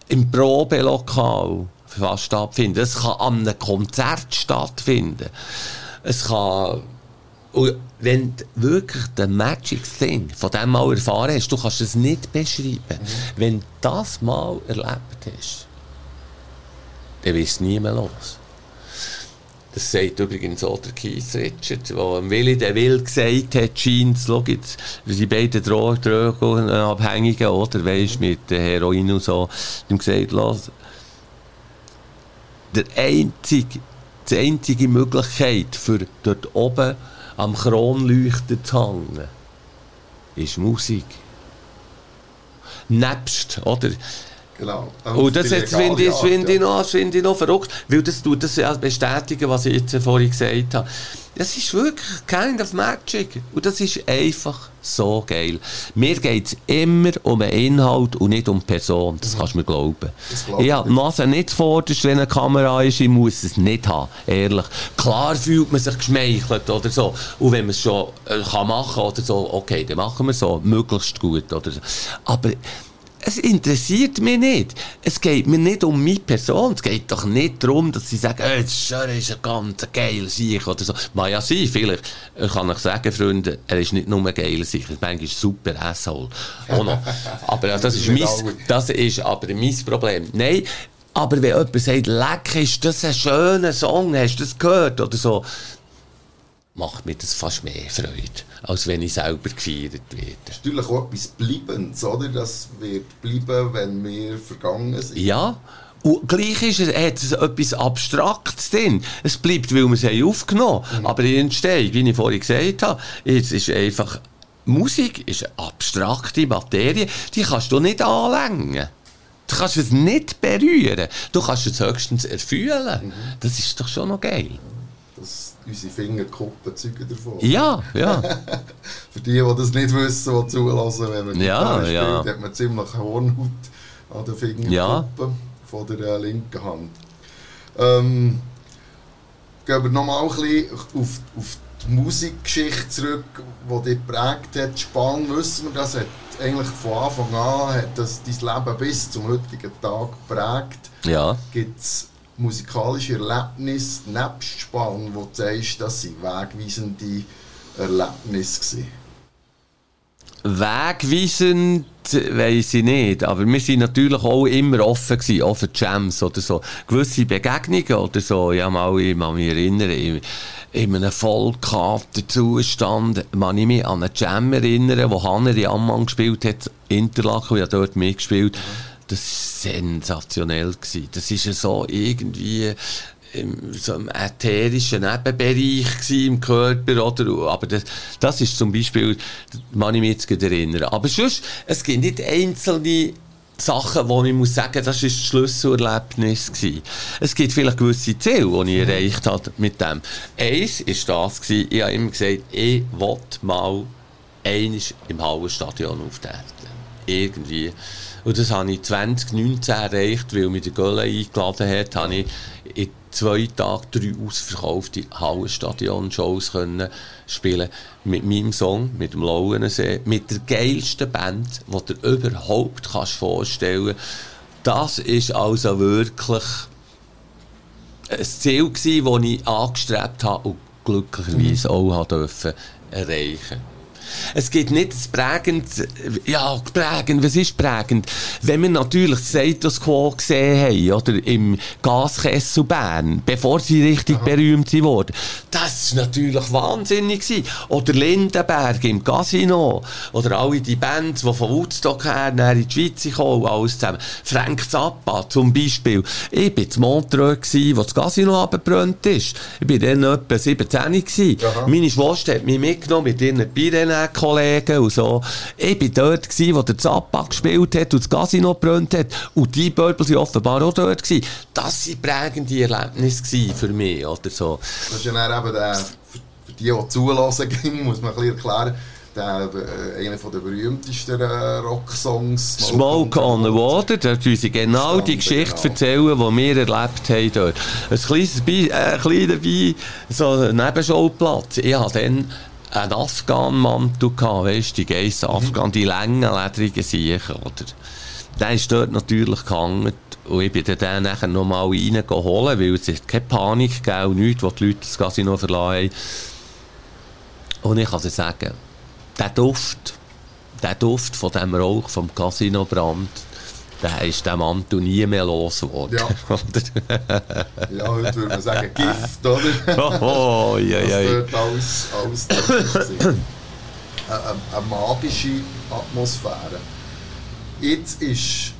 im Probelokal fast stattfinden. Das kann an einem Konzert stattfinden. Es kann und wenn du wirklich den Magic Thing von dem mal erfahren hast, du kannst es nicht beschreiben. Mhm. Wenn du das mal erlebt hast, dann wirst du nie mehr los. Das sagt übrigens auch der Keith Richard, der Willi der Will gesagt hat, scheint schau jetzt, die beiden Drogenabhängigen, oder, weisst, mit Heroin und so, ihm gesagt, lass, der einzige, die einzige Möglichkeit für dort oben am Kronleuchter zu hängen, ist Musik. Nebst, oder? Genau. Und das jetzt finde ich, find ich, noch, find ich noch verrückt, weil das tut das ja bestätigen, was ich jetzt vorhin gesagt habe. Das ist wirklich kind of magic. Und das ist einfach so geil. Mir geht es immer um den Inhalt und nicht um die Person. Das mhm. kannst du mir glauben. Ich habe die Nase nicht zuvorderst, wenn eine Kamera ist. Ich muss es nicht haben, ehrlich. Klar fühlt man sich geschmeichelt oder so. Und wenn man es schon äh, kann machen oder so, okay, dann machen wir es so. Möglichst gut oder so. Aber es interessiert mich nicht. Es geht mir nicht um meine Person. Es geht doch nicht darum, dass sie sagen, oh, das ist ein ganz geiler Sieg oder so. Mag ja sein, vielleicht kann ich sagen, Freunde, er ist nicht nur ein geiler Sieg, er ist super Asshole. [LAUGHS] aber das ist, mein, das ist aber mein Problem. Nein, aber wenn jemand sagt, leck, ist das ein schöner Song, hast du das gehört oder so, macht mir das fast mehr Freude, als wenn ich selber gefeiert werde. Das ist natürlich auch etwas Bleibendes, oder? Das wird bleiben, wenn wir vergangen sind. Ja, und gleich ist es, hat es etwas Abstraktes drin. Es bleibt, weil wir es aufgenommen haben. Mhm. Aber die Entstehung, wie ich vorhin gesagt habe, jetzt ist einfach, Musik ist eine abstrakte Materie, die kannst du nicht anlängen. Du kannst es nicht berühren. Du kannst es höchstens erfühlen. Mhm. Das ist doch schon noch geil. Das unsere Fingerkuppen zeugen davon. Ja, ja. [LAUGHS] Für die, die das nicht wissen, die zulassen, wenn man ja, spielt, ja. hat man ziemlich Hornhaut an den Fingerkuppen ja. von der äh, linken Hand. Ähm, gehen wir nochmal ein bisschen auf, auf die Musikgeschichte zurück, die dich geprägt hat. Spann wissen wir, das hat eigentlich von Anfang an hat das dein Leben bis zum heutigen Tag geprägt. Ja. Gibt's musikalische Erlebnisse nebst Spann, wo du sagst, das sind wegweisende Erlebnisse gewesen? Wegweisend weiß ich nicht, aber wir sind natürlich auch immer offen gewesen, auch für Jams oder so. Gewisse Begegnungen oder so, ja mal, ich kann mich erinnern, in, in einem vollgehabten Zustand, kann ich mich an einen Jam erinnern, wo Hanner Ammann gespielt hat, Interlaken, ich habe dort mitgespielt. Mhm das sensationell. Gewesen. Das war so irgendwie im, so im ätherischen Nebenbereich im Körper, oder? Aber das, das ist zum Beispiel, man ich mich jetzt erinnern. Aber sonst, es gibt nicht einzelne Sachen, wo ich muss sagen, das war das Schlüsselerlebnis. Gewesen. Es gibt vielleicht gewisse Ziele, die ich erreicht habe mit dem. Eins war das, gewesen, ich habe immer gesagt, ich will mal einiges im Hallenstadion auftreten. Irgendwie. Und das habe ich 2019 erreicht, weil mich der Gölle eingeladen hat, habe ich in zwei Tagen drei ausverkaufte Hallenstadion-Shows spielen mit meinem Song, mit dem Lauensee, mit der geilsten Band, die du dir überhaupt kannst vorstellen kannst. Das ist also wirklich ein Ziel das ich angestrebt habe und glücklicherweise mhm. auch erreichen durfte. Es gibt nicht das prägend, ja, prägend, was ist prägend? Wenn wir natürlich das Status Quo gesehen haben, oder im Gaskessel Bern, bevor sie richtig Aha. berühmt wurden, das war natürlich wahnsinnig gewesen. Oder Lindenberg im Casino, oder alle die Bands, die von Woodstock her in die Schweiz kamen, alles zusammen. Frank Zappa zum Beispiel. Ich war in Montreux, wo das Casino abgebrannt ist. Ich war dann etwa 17 Meine Schwester hat mich mitgenommen mit ihren Bieren Kollegen und so. Ich war dort, gewesen, wo der Zappa gespielt hat und das Casino gebrannt hat. Und die Purple waren offenbar auch dort. Gewesen. Das waren prägende Erlebnisse für mich. Oder so. Das ist ja dann eben der, für die, die zulassen ging, muss man ein bisschen erklären, der, äh, einer der berühmtesten äh, Rocksongs. Smoke on the Water, da tun sie genau die Geschichte genau. erzählen, die wir erlebt haben dort. Ein kleines Be äh, kleiner Be so ein Nebenschauplatz. Ich habe dann einen Afghan-Mantel gehabt, weißt du, die geissen Afghan, die langen, ledrigen Siechen, oder? Der ist dort natürlich gehangen und ich bin dann nachher nochmal reingeholt, weil es keine Panik und nichts, wo die Leute das Casino verlassen haben. Und ich kann dir sagen, der Duft, der Duft von dem Rauch vom Casino-Brand, da ist der Mantel nie mehr losgeworden. Ja. [LAUGHS] ja, heute würde man sagen Gift, oder? [LAUGHS] Oh, ja, ja. Das alles, alles eine, eine magische Atmosphäre. Jetzt ist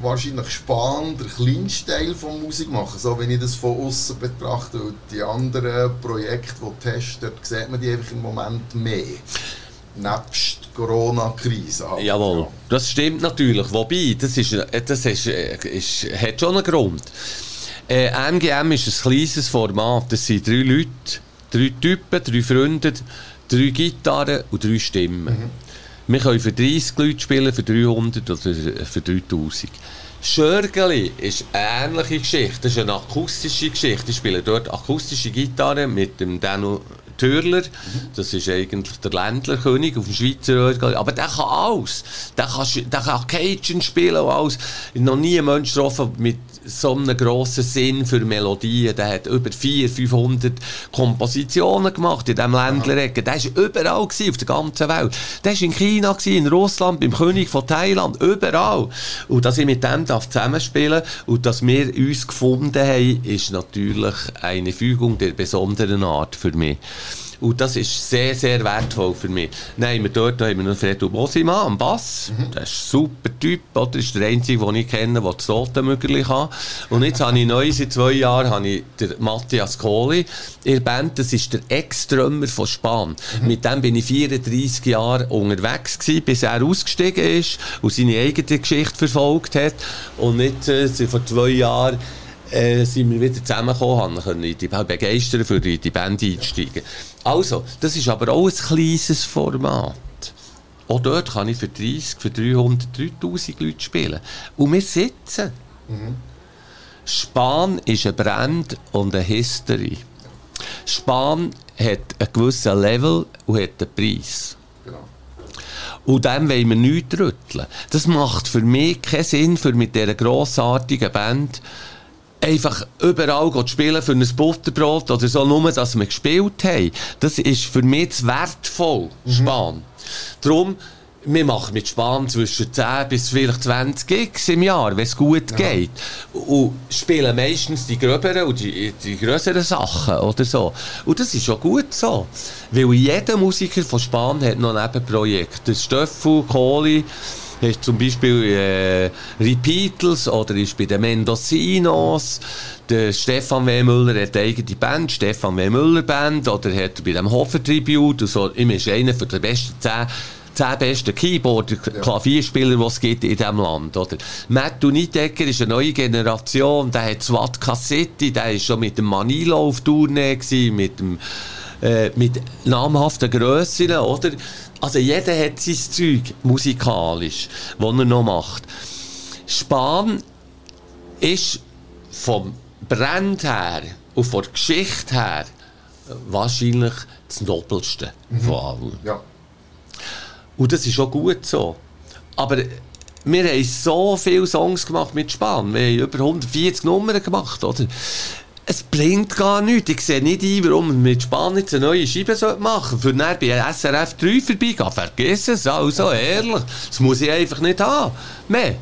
wahrscheinlich spannend der kleinste Teil von Musik machen, so wenn ich das von außen betrachte. Und die anderen Projekte, die dort sieht man die einfach im Moment mehr. Nebst Corona-Krise. Halt. Jawohl, Ja. das stimmt natürlich. Wobei, das, ist, äh, das ist, äh, ist, hat schon einen Grund. Äh, MGM ist ein kleines Format. Das sind drei Leute, drei Typen, drei Freunde, drei Gitarren und drei Stimmen. Wir können für 30 Leute spielen, für 300 oder für 3000. Schörgeli ist eine ähnliche Geschichte. Das ist eine akustische Geschichte. Ich spiele dort akustische Gitarre mit dem Dano Türler. Das ist eigentlich der Ländlerkönig auf dem Schweizer. Aber der kann alles. Der kann, der kann Cajun spielen und alles. Noch nie einen Menschen getroffen mit so einem grossen Sinn für Melodien. Der hat über 400, 500 Kompositionen gemacht in diesem Ländlerecke. Der war überall gewesen, auf der ganzen Welt. Der war in China, gewesen, in Russland, beim König von Thailand, überall. Und dass ich mit dem darf zusammenspielen und dass wir uns gefunden haben, ist natürlich eine Fügung der besonderen Art für mich. Und das ist sehr, sehr wertvoll für mich. Nein, wir dort haben wir noch Fredo Bosima am Bass. Der ist ein super Typ. Oder? Das ist der einzige, den ich kenne, der das Totenmögeli kann. Und jetzt habe ich neu, seit zwei Jahren, habe ich den Matthias Kohli in der Band. Das ist der Ex-Drummer von Span. Mit dem bin ich 34 Jahre unterwegs gewesen, bis er ausgestiegen ist und seine eigene Geschichte verfolgt hat. Und jetzt, äh, vor zwei Jahren, äh, sind wir wieder zusammengekommen, können in die begeistern, für die Band einzusteigen. Also, das ist aber auch ein kleines Format. Auch dort kann ich für 30, für 300, 3000 Leute spielen. Und wir sitzen. Span ist ein Brand und eine History. Span hat einen gewissen Level und hat einen Preis. Genau. Und dem wollen wir nichts rütteln. Das macht für mich keinen Sinn, für mit dieser grossartigen Band einfach überall spielen für ein Butterbrot oder so, nur dass wir gespielt haben. Das ist für mich zu wertvoll, Span. Darum, wir machen mit Span zwischen 10 bis vielleicht 20 Gigs im Jahr, wenn es gut geht. Und spielen meistens die gröberen und die, die grösseren Sachen oder so. Und das ist schon gut so. Weil jeder Musiker von Span hat noch ein Nebenprojekt. Der Stöffel, Kohli, hast zum Beispiel äh, Repeatles oder ist bei den Mendocinos. Der Stefan W. Müller hat eine eigene Band, Stefan W. Müller Band, oder hat bei dem Hofer Tribute und so. Ihm ist einer von den besten zehn zehn besten Keyboarder, Klavierspieler, die es gibt in diesem Land. Oder? Matt Unidecker ist eine neue Generation, der hat Swat Cassetti, der ist schon mit dem Manilo auf Tournee gewesen, mit dem äh, mit namhaften Grössen, oder? Also jeder hat sein Zeug musikalisch, das er noch macht. Span ist vom Brand her und von der Geschichte her wahrscheinlich das Nobelste von allen. Ja. Und das ist auch gut so. Aber wir haben so viele Songs gemacht mit Span. Wir haben über 140 Nummern gemacht, oder? Es bringt gar nichts. Ich sehe nicht ein, warum man mit Span jetzt eine neue Scheibe machen sollte. Für dann bei SRF 3 vorbeigehen. Vergiss es, also ehrlich. Das muss ich einfach nicht haben. Mehr.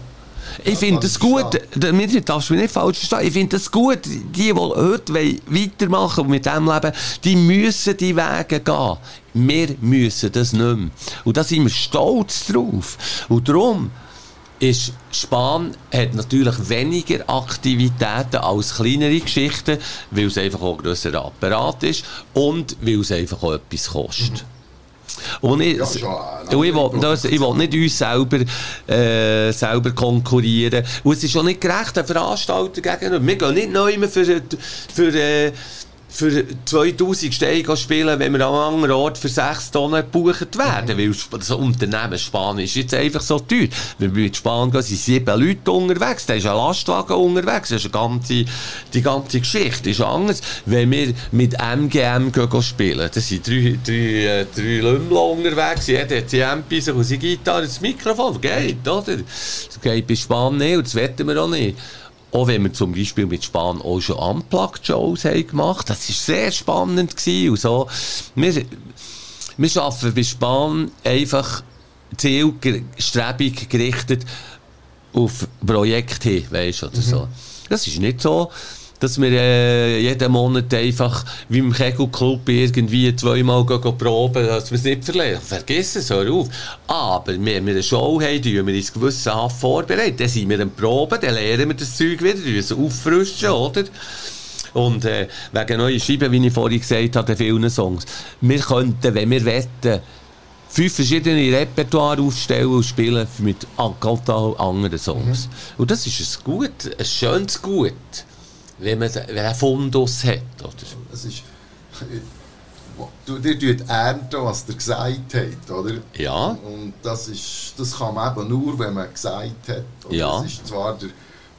Ich finde es gut, verstehen. da- mir darfst du mich nicht falsch verstehen, ich finde es gut, die, die heute weitermachen mit dem Leben, die müssen die Wege gehen. Wir müssen das nicht mehr. Und da sind wir stolz drauf. Und darum ist Span hat natürlich weniger Aktivitäten als kleinere Geschichten, weil es einfach auch ein grösserer Apparat ist und weil es einfach auch etwas kostet. Und ich, Ja, und ich, will, das, ich will nicht uns selber, äh, selber konkurrieren. Und es ist auch nicht gerecht, den Veranstalter gegenüber. Wir gehen nicht neu für, für, äh, für 2000 Steine spielen, wenn wir an einem anderen Ort für 6 Tonnen gebucht werden. Weil das Unternehmen Spanien ist jetzt einfach so teuer. Wenn wir mit Spanien gehen, sind sieben Leute unterwegs. Da ist ein Lastwagen unterwegs. Das ist eine ganze, die ganze Geschichte ist anders. Wenn wir mit MGM gehen, spielen, da sind drei, drei, äh, drei Lümmler unterwegs. Jeder hat seine MP seine Gitarre, das Mikrofon. Geht, oder? Das geht bei Spanien nicht und das wetten wir auch nicht. Auch wenn wir zum Beispiel mit Span auch schon Unplugged-Shows haben gemacht Das war sehr spannend. Gewesen und so. Wir, wir arbeiten bei Span einfach zielstrebig gerichtet auf Projekte hin, weißt, oder so. Das ist nicht so, dass wir äh, jeden Monat einfach wie im Kegelclub irgendwie zweimal gehen, gehen proben, dass wir es nicht verlieren. Vergiss es, hör auf. Aber wenn wir eine Show haben, die wir uns gewissenhaft vorbereiten, dann sind wir am Proben, dann lernen wir das Zeug wieder, wir es auffrischen, oder? Und äh, wegen neuen Scheiben, wie ich vorhin gesagt habe, vielen Songs. Wir könnten, wenn wir wetten, fünf verschiedene Repertoire aufstellen und spielen mit total anderen Songs. Mhm. Und das ist ein Gut, ein schönes Gut, wenn man einen Fundus hat. Oder? Es ist, du, tut ernten, was der gesagt hat, oder? Ja. Und das, ist, das kann man eben nur, wenn man gesagt hat. Oder? Ja. Das ist zwar der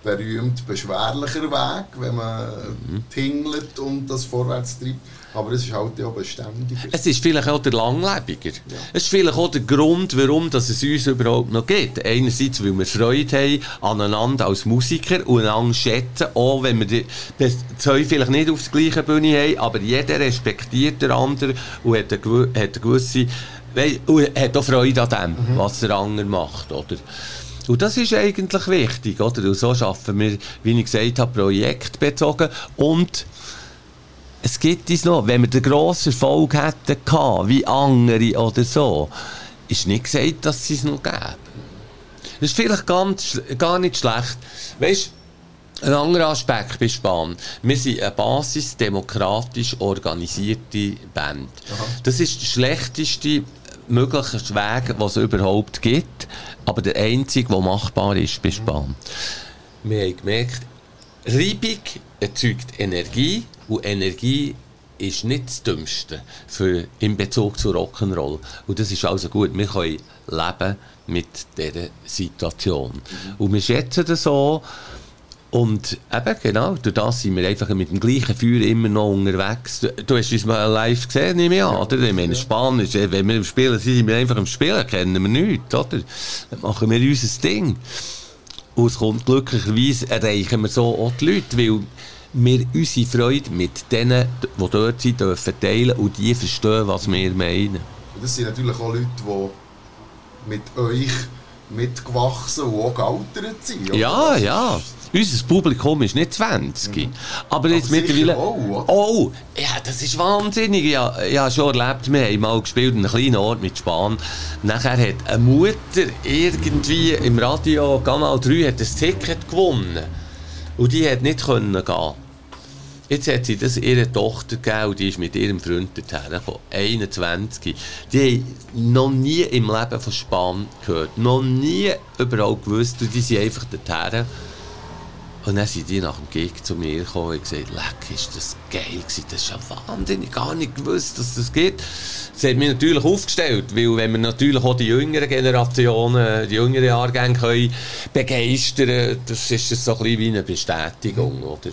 berühmt beschwerlicher Weg, wenn man mhm. tingelt und das vorwärts treibt. Aber es ist halt auch beständiger. Es ist vielleicht auch der langlebiger. Ja. Es ist vielleicht auch der Grund, warum dass es uns überhaupt noch gibt. Einerseits, weil wir Freude haben aneinander als Musiker und einander schätzen, auch wenn wir die zwei vielleicht nicht auf der gleichen Bühne haben, aber jeder respektiert den anderen und hat eine, hat eine gewisse und hat auch Freude an dem, mhm. was der andere macht. Oder? Und das ist eigentlich wichtig, oder? Und so schaffen wir, wie ich gesagt habe, projektbezogen und es gibt es noch, wenn wir den grossen Erfolg hätten gehabt, wie andere oder so, ist nicht gesagt, dass es noch gäbe. Das ist vielleicht ganz, gar nicht schlecht. Weißt ein anderer Aspekt bei Span. Wir sind eine basisdemokratisch organisierte Band. Aha. Das ist der schlechteste mögliche Weg, was es überhaupt gibt, aber der einzige, der machbar ist bei. Mhm. Wir haben gemerkt, Reibung erzeugt Energie und Energie ist nicht das Dümmste für, in Bezug zu Rock'n'Roll. Und das ist also gut. Wir können leben mit dieser Situation. Mhm. Und wir schätzen das so. Und eben, genau, durch das sind wir einfach mit dem gleichen Feuer immer noch unterwegs. Du, du hast uns mal live gesehen, nehme ich an, oder? Ich meine, Spanisch, wenn wir im Spielen sind, sind wir einfach im Spielen, kennen wir nichts, oder? Dann machen wir unser Ding. Und es kommt glücklicherweise, erreichen wir so auch die Leute, weil wir unsere Freude mit denen, die dort sind, dürfen teilen und die verstehen, was wir meinen. Das sind natürlich auch Leute, die mit euch mitgewachsen und auch gealtert sind. Oder? Ja, ja. Unser Publikum ist nicht 20. Mhm. Aber jetzt Aber mittlerweile. Auch, oh, ja, das ist wahnsinnig. Ich habe schon erlebt, wir haben mal gespielt in einem kleinen Ort mit Span. Nachher hat eine Mutter irgendwie im Radio Kanal 3 hat ein Ticket gewonnen. Und die hat nicht können gehen. Jetzt hat sie das ihrer Tochter gegeben die ist mit ihrem Freund dorthin von 21. Die haben noch nie im Leben von Span gehört, noch nie überhaupt gewusst und die sind einfach dorthin. Und dann sind die nach dem Gig zu mir gekommen und gesagt, leck, ist das geil gewesen, das ist ja wahnsinnig, gar nicht gewusst, dass das geht. Das hat mich natürlich aufgestellt, weil wenn wir natürlich auch die jüngeren Generationen, die jüngeren Jahrgänge können begeistern, das ist so ein bisschen wie eine Bestätigung, oder?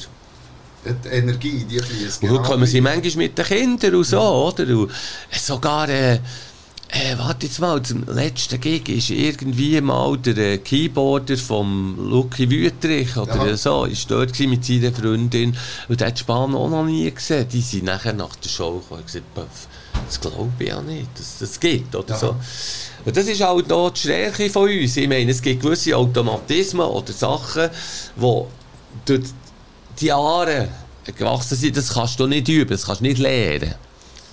Die Energie, die fließt. Und heute kommen sie manchmal mit den Kindern und so, oder? Und sogar, äh, äh, warte jetzt mal, zum letzten Gig ist irgendwie mal der äh, Keyboarder vom Lucky Wüterich oder ja. so, ist dort mit seiner Freundin und der hat Span auch noch nie gesehen. Die sind nachher nach der Show gekommen und gesagt, das glaube ich ja nicht, dass das geht, oder ja. so. Und das ist halt auch die Stärke von uns. Ich meine, es gibt gewisse Automatismen oder Sachen, die durch die Jahre gewachsen sind, das kannst du nicht üben, das kannst du nicht lernen.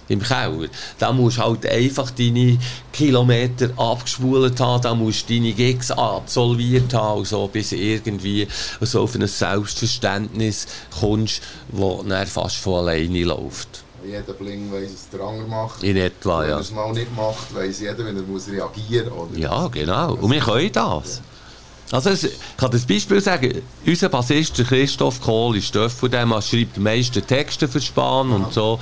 Im Keller. Da musst du halt einfach deine Kilometer abgespult haben, da musst du deine Gigs absolviert haben, so, bis irgendwie so auf ein Selbstverständnis kommst, das dann fast von alleine läuft. Jeder Bling weiss, was der andere macht. In etwa, ja. Wenn er es mal nicht macht, weiss jeder, wenn er muss reagieren muss. Ja, genau. Und wir können das. Ja. Also ich kann das Beispiel sagen, unser Bassist Christoph Kohl ist von dem, er schreibt die meisten Texte für Span und so.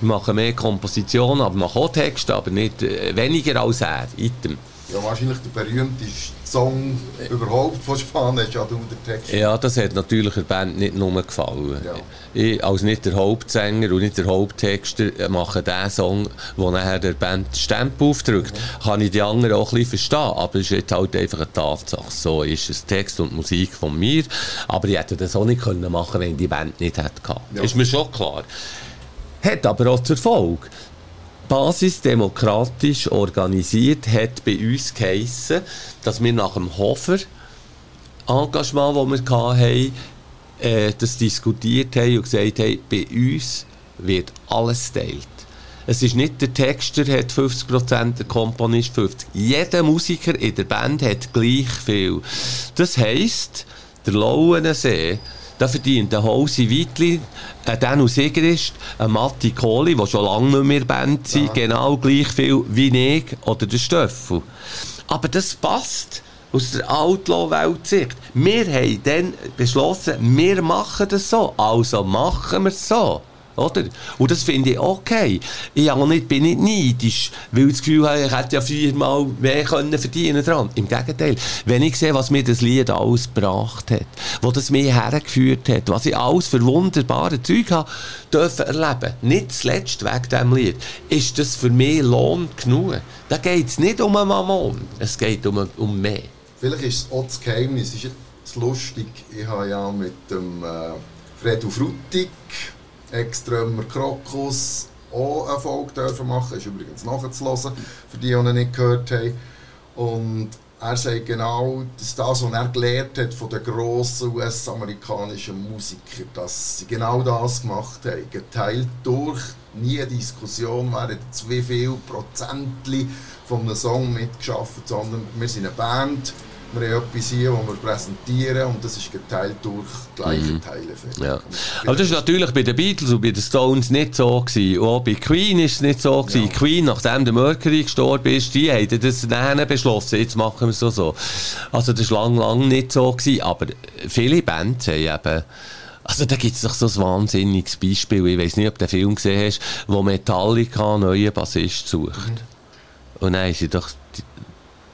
Wir machen mehr Kompositionen, aber machen auch Texte, aber nicht äh, weniger als er. Item. Ja, wahrscheinlich der berühmteste Song überhaupt von Spanien ist ja du der Text. Ja, das hat natürlich der Band nicht nur gefallen. Ja. Ich, als nicht der Hauptsänger und nicht der Haupttexter, äh, mache den Song, wo nachher der Band Stempel aufdrückt. Mhm. Kann ich die anderen auch ein bisschen verstehen, aber es ist jetzt halt einfach eine Tatsache. So ist es Text und Musik von mir, aber ich hätte das auch nicht können machen, wenn die Band nicht hätte gehabt. Ja. Ist mir schon klar. Hat aber auch zur Folge, basisdemokratisch organisiert hat bei uns geheissen, dass wir nach dem Hofer Engagement, das wir hatten, äh, das diskutiert haben und gesagt haben, bei uns wird alles teilt. Es ist nicht der Texter hat 50%, der Komponist 50%. Jeder Musiker in der Band hat gleich viel. Das heisst, der Lauensee Da verdient der Hose Weitli, ein Danu Sigrist, ein Matti Kohli, der schon lange nicht mehr Band sind, ja. genau gleich viel wie ich oder der Stöffel. Aber das passt aus der Outlaw-Welt Wir haben dann beschlossen, wir machen das so, also machen wir es so. Oder? Und das finde ich okay. Ich nicht, bin nicht neidisch, weil ich das Gefühl habe, ich hätte ja viermal mehr können verdienen dran. Im Gegenteil. Wenn ich sehe, was mir das Lied alles gebracht hat, wo das mir hergeführt hat, was ich alles für wunderbare Zeug habe dürfen erleben, nicht zuletzt wegen diesem Lied, ist das für mich Lohn genug. Da geht es nicht um einen Mammon, es geht um, um mehr. Vielleicht ist es auch das Geheimnis, ist es lustig, ich habe ja mit dem äh, Fredo Fruttig Extrömer Krokus auch eine Folge dürfen machen. Ist übrigens nachzulassen, für die, die ihn nicht gehört haben. Und er sagt genau, dass das, was er gelernt hat von den grossen US-amerikanischen Musikern, dass sie genau das gemacht haben. Geteilt durch, nie eine Diskussion, wer hat wie viel Prozentli von einem Song mitgeschafft, sondern wir sind eine Band, wir haben etwas hier, das wir präsentieren und das ist geteilt durch gleiche mhm. Teile. Ja. Aber das ist natürlich bei den Beatles und bei den Stones nicht so gewesen. Und auch bei Queen ist es nicht so gewesen. Ja. Queen, nachdem der Mercury gestorben ist, die haben das dann beschlossen, jetzt machen wir es so, so. Also das war lang, lang nicht so gewesen. Aber viele Bands haben eben also da gibt es doch so ein wahnsinniges Beispiel, ich weiß nicht, ob du den Film gesehen hast, wo Metallica einen neuen Bassist sucht. Mhm. Und dann haben sie doch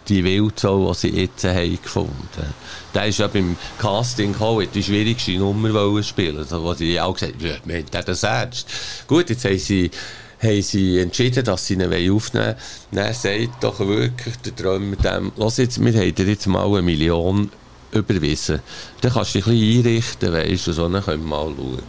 die Wildsau, die sie jetzt haben gefunden Der ist ja beim Casting gekommen, die schwierigste Nummer spielen also, wo sie auch gesagt haben, wir haben das ernst. Gut, jetzt haben sie haben sie entschieden, dass sie ihn aufnehmen wollen. Dann sagt doch wirklich der Träumer dem, jetzt, wir haben jetzt mal eine Million überwiesen. Dann kannst du dich ein bisschen einrichten, weißt du, so, dann können wir mal schauen.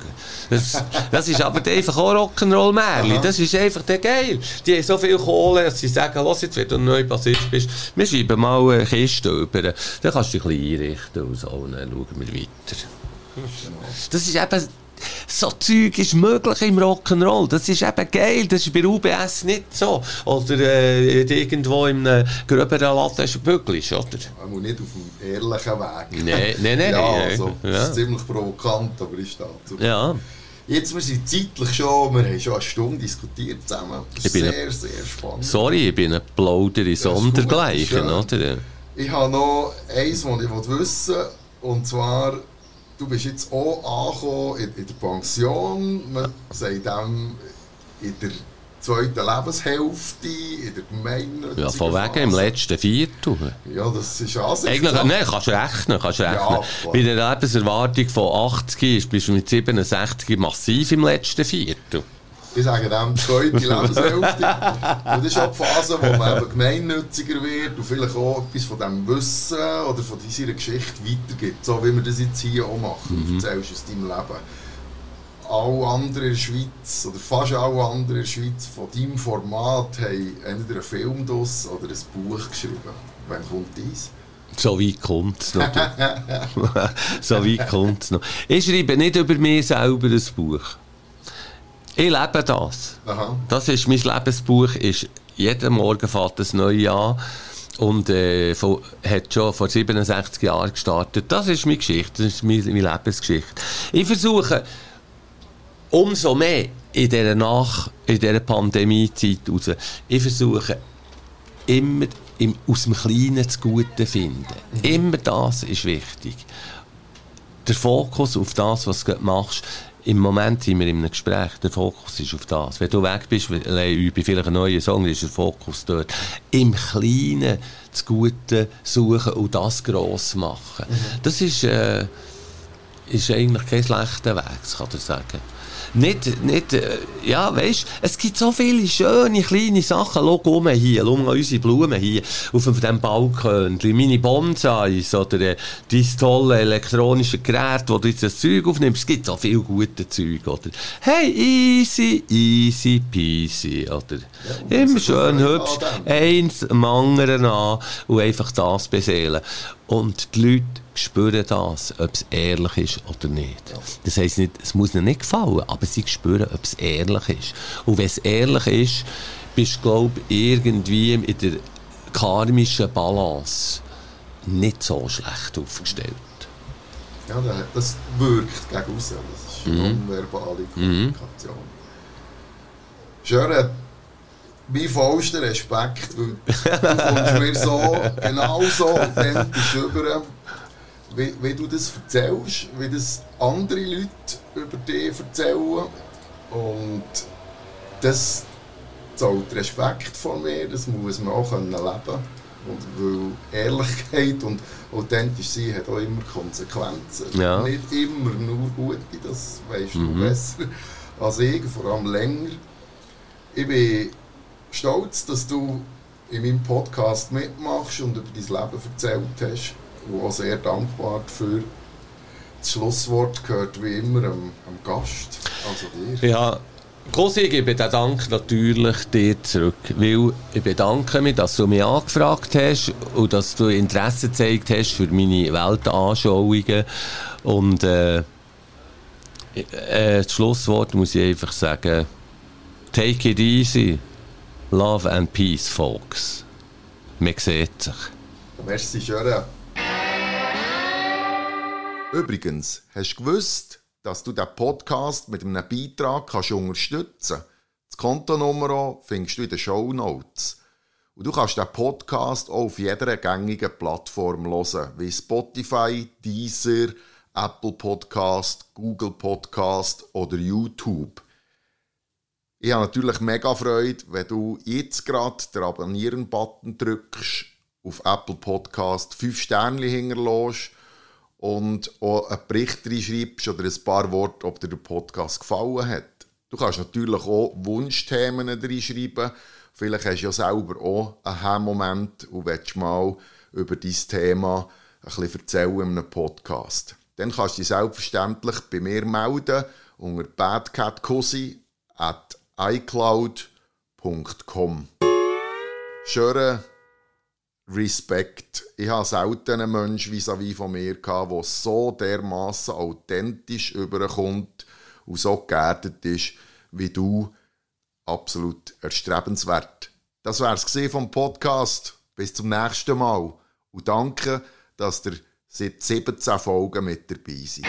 Das, das ist aber einfach auch Rock'n'Roll-Märchen. Das ist einfach der geil. Die haben so viel Kohle, dass sie sagen, los jetzt, wenn du neu Bassist bist, wir schreiben mal eine Kiste über. Dann kannst du dich ein bisschen einrichten und so, und dann schauen wir weiter. Das ist eben so Zeug ist möglich im Rock'n'Roll. Das ist eben geil. Das ist bei UBS nicht so. Oder äh, irgendwo in einem gröberen Latte ist Büglis, oder? Man nicht auf dem ehrlichen Weg. Nein, nein, nein. ja, also, ja. das ist ziemlich provokant, aber ist dazu. Ja. Jetzt, wir sind zeitlich schon, wir haben schon eine Stunde diskutiert zusammen. Das ist sehr, ein, sehr spannend. Sorry, ich bin ein Plauder in Sondergleichen, oder? Ich habe noch eins, was ich wissen will, und zwar du bist jetzt auch angekommen in, in der Pension, man sagt dem in der zweiten Lebenshälfte, in der Gemeinde. Ja, von wegen im letzten Viertel. Ja, das ist Ansicht. Eigentlich, nein, kannst rechnen, kannst rechnen. Ja, Bei der Lebenserwartung von 80 bist du mit 67 massiv im letzten Viertel ich sage dem, zweite Lebenshälfte. und das ist auch die Phase, wo man eben gemeinnütziger wird und vielleicht auch etwas von diesem Wissen oder von dieser Geschichte weitergibt, so wie wir das jetzt hier auch machen. Mhm. Du erzählst aus deinem Leben. Alle anderen in der Schweiz, oder fast alle anderen in der Schweiz, von deinem Format haben entweder einen Film draus oder ein Buch geschrieben. Wann kommt dies? So weit kommt es noch. [LAUGHS] [LAUGHS] so weit kommt es noch. Ich schreibe nicht über mich selber ein Buch. Ich lebe das. Aha. Das ist mein Lebensbuch. Ist jeden Morgen fährt das neue an und äh, von, hat schon vor 67 Jahren gestartet. Das ist meine Geschichte, das ist meine, meine Lebensgeschichte. Ich versuche umso mehr in dieser Nach in dieser Pandemiezeit raus. Ich versuche immer im, aus dem Kleinen das Gute zu finden. Mhm. Immer das ist wichtig. Der Fokus auf das, was du machst, im Moment sind wir in einem Gespräch, der Fokus ist auf das. Wenn du weg bist, übe vielleicht einen neuen Song, ist der Fokus dort. Im Kleinen das Gute suchen und das gross machen. Mhm. Das ist, äh, ist eigentlich kein schlechter Weg, kann ich sagen nicht, nicht äh, ja, weißt, es gibt so viele schöne kleine Sachen. Schau um hier, schau mal unsere Blumen hier auf dem Balkon, meine Bonsais oder äh, dein tolle elektronische Gerät, wo du jetzt das Zeug aufnimmst. Es gibt so viel gute Zeug, oder? Hey, easy, easy peasy, oder? Ja, Immer schön hübsch, eins am anderen an und einfach das beseelen. Und die Leute spüren das, ob es ehrlich ist oder nicht. Das heisst nicht, es muss ihnen nicht gefallen, aber sie spüren, ob es ehrlich ist. Und wenn es ehrlich ist, bist du, glaube irgendwie in der karmischen Balance nicht so schlecht aufgestellt. Ja, das wirkt gegen raus. Das ist mhm. verbale mhm. Kommunikation. Mhm. Schön, mein vollster Respekt, weil du kommst mir so, genau so authentisch über, wie, wie du das erzählst, wie das andere Leute über dich erzählen. Und das zahlt Respekt von mir, das muss man auch leben können. Und weil Ehrlichkeit und authentisch sein hat auch immer Konsequenzen. Ja. Nicht immer nur gute, das weißt du mhm. besser als ich, vor allem länger. Ich bin stolz, dass du in meinem Podcast mitmachst und über dein Leben erzählt hast. Und auch sehr dankbar dafür. Das Schlusswort gehört wie immer am, am Gast, also dir. Ja. Grosse, ich gebe den Dank natürlich dir zurück, weil ich bedanke mich, dass du mich angefragt hast und dass du Interesse gezeigt hast für meine Weltanschauungen und äh, äh, das Schlusswort muss ich einfach sagen, take it easy, love and peace, folks. Man sieht sich. Merci, schön. Übrigens, hast du gewusst, dass du den Podcast mit einem Beitrag kannst unterstützen kannst. Das Kontonummer findest du in den Show Notes. Und du kannst den Podcast auch auf jeder gängigen Plattform hören, wie Spotify, Deezer, Apple Podcast, Google Podcast oder YouTube. Ich habe natürlich mega Freude, wenn du jetzt gerade den Abonnieren-Button drückst, auf Apple Podcast 5 Sterne hinterlässt und auch einen Bericht reinschreibst oder ein paar Worte, ob dir der Podcast gefallen hat. Du kannst natürlich auch Wunschthemen reinschreiben. Vielleicht hast du ja selber auch einen Heimmoment und willst mal über dein Thema ein bisschen erzählen in einem Podcast. Dann kannst du dich selbstverständlich bei mir melden unter badcatcosi at icloud.com. Schöne Respekt. Ich habe selten einen Menschen vis-à-vis von mir gehabt, der so dermaßen authentisch überkommt und so geerdet ist wie du. Absolut erstrebenswert. Das wäre es vom Podcast. Bis zum nächsten Mal. Und danke, dass ihr seit 17 Folgen mit dabei seid.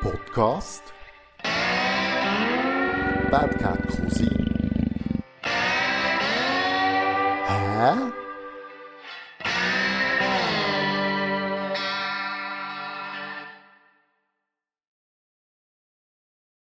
Podcast Bad Cat Cousin. Hä?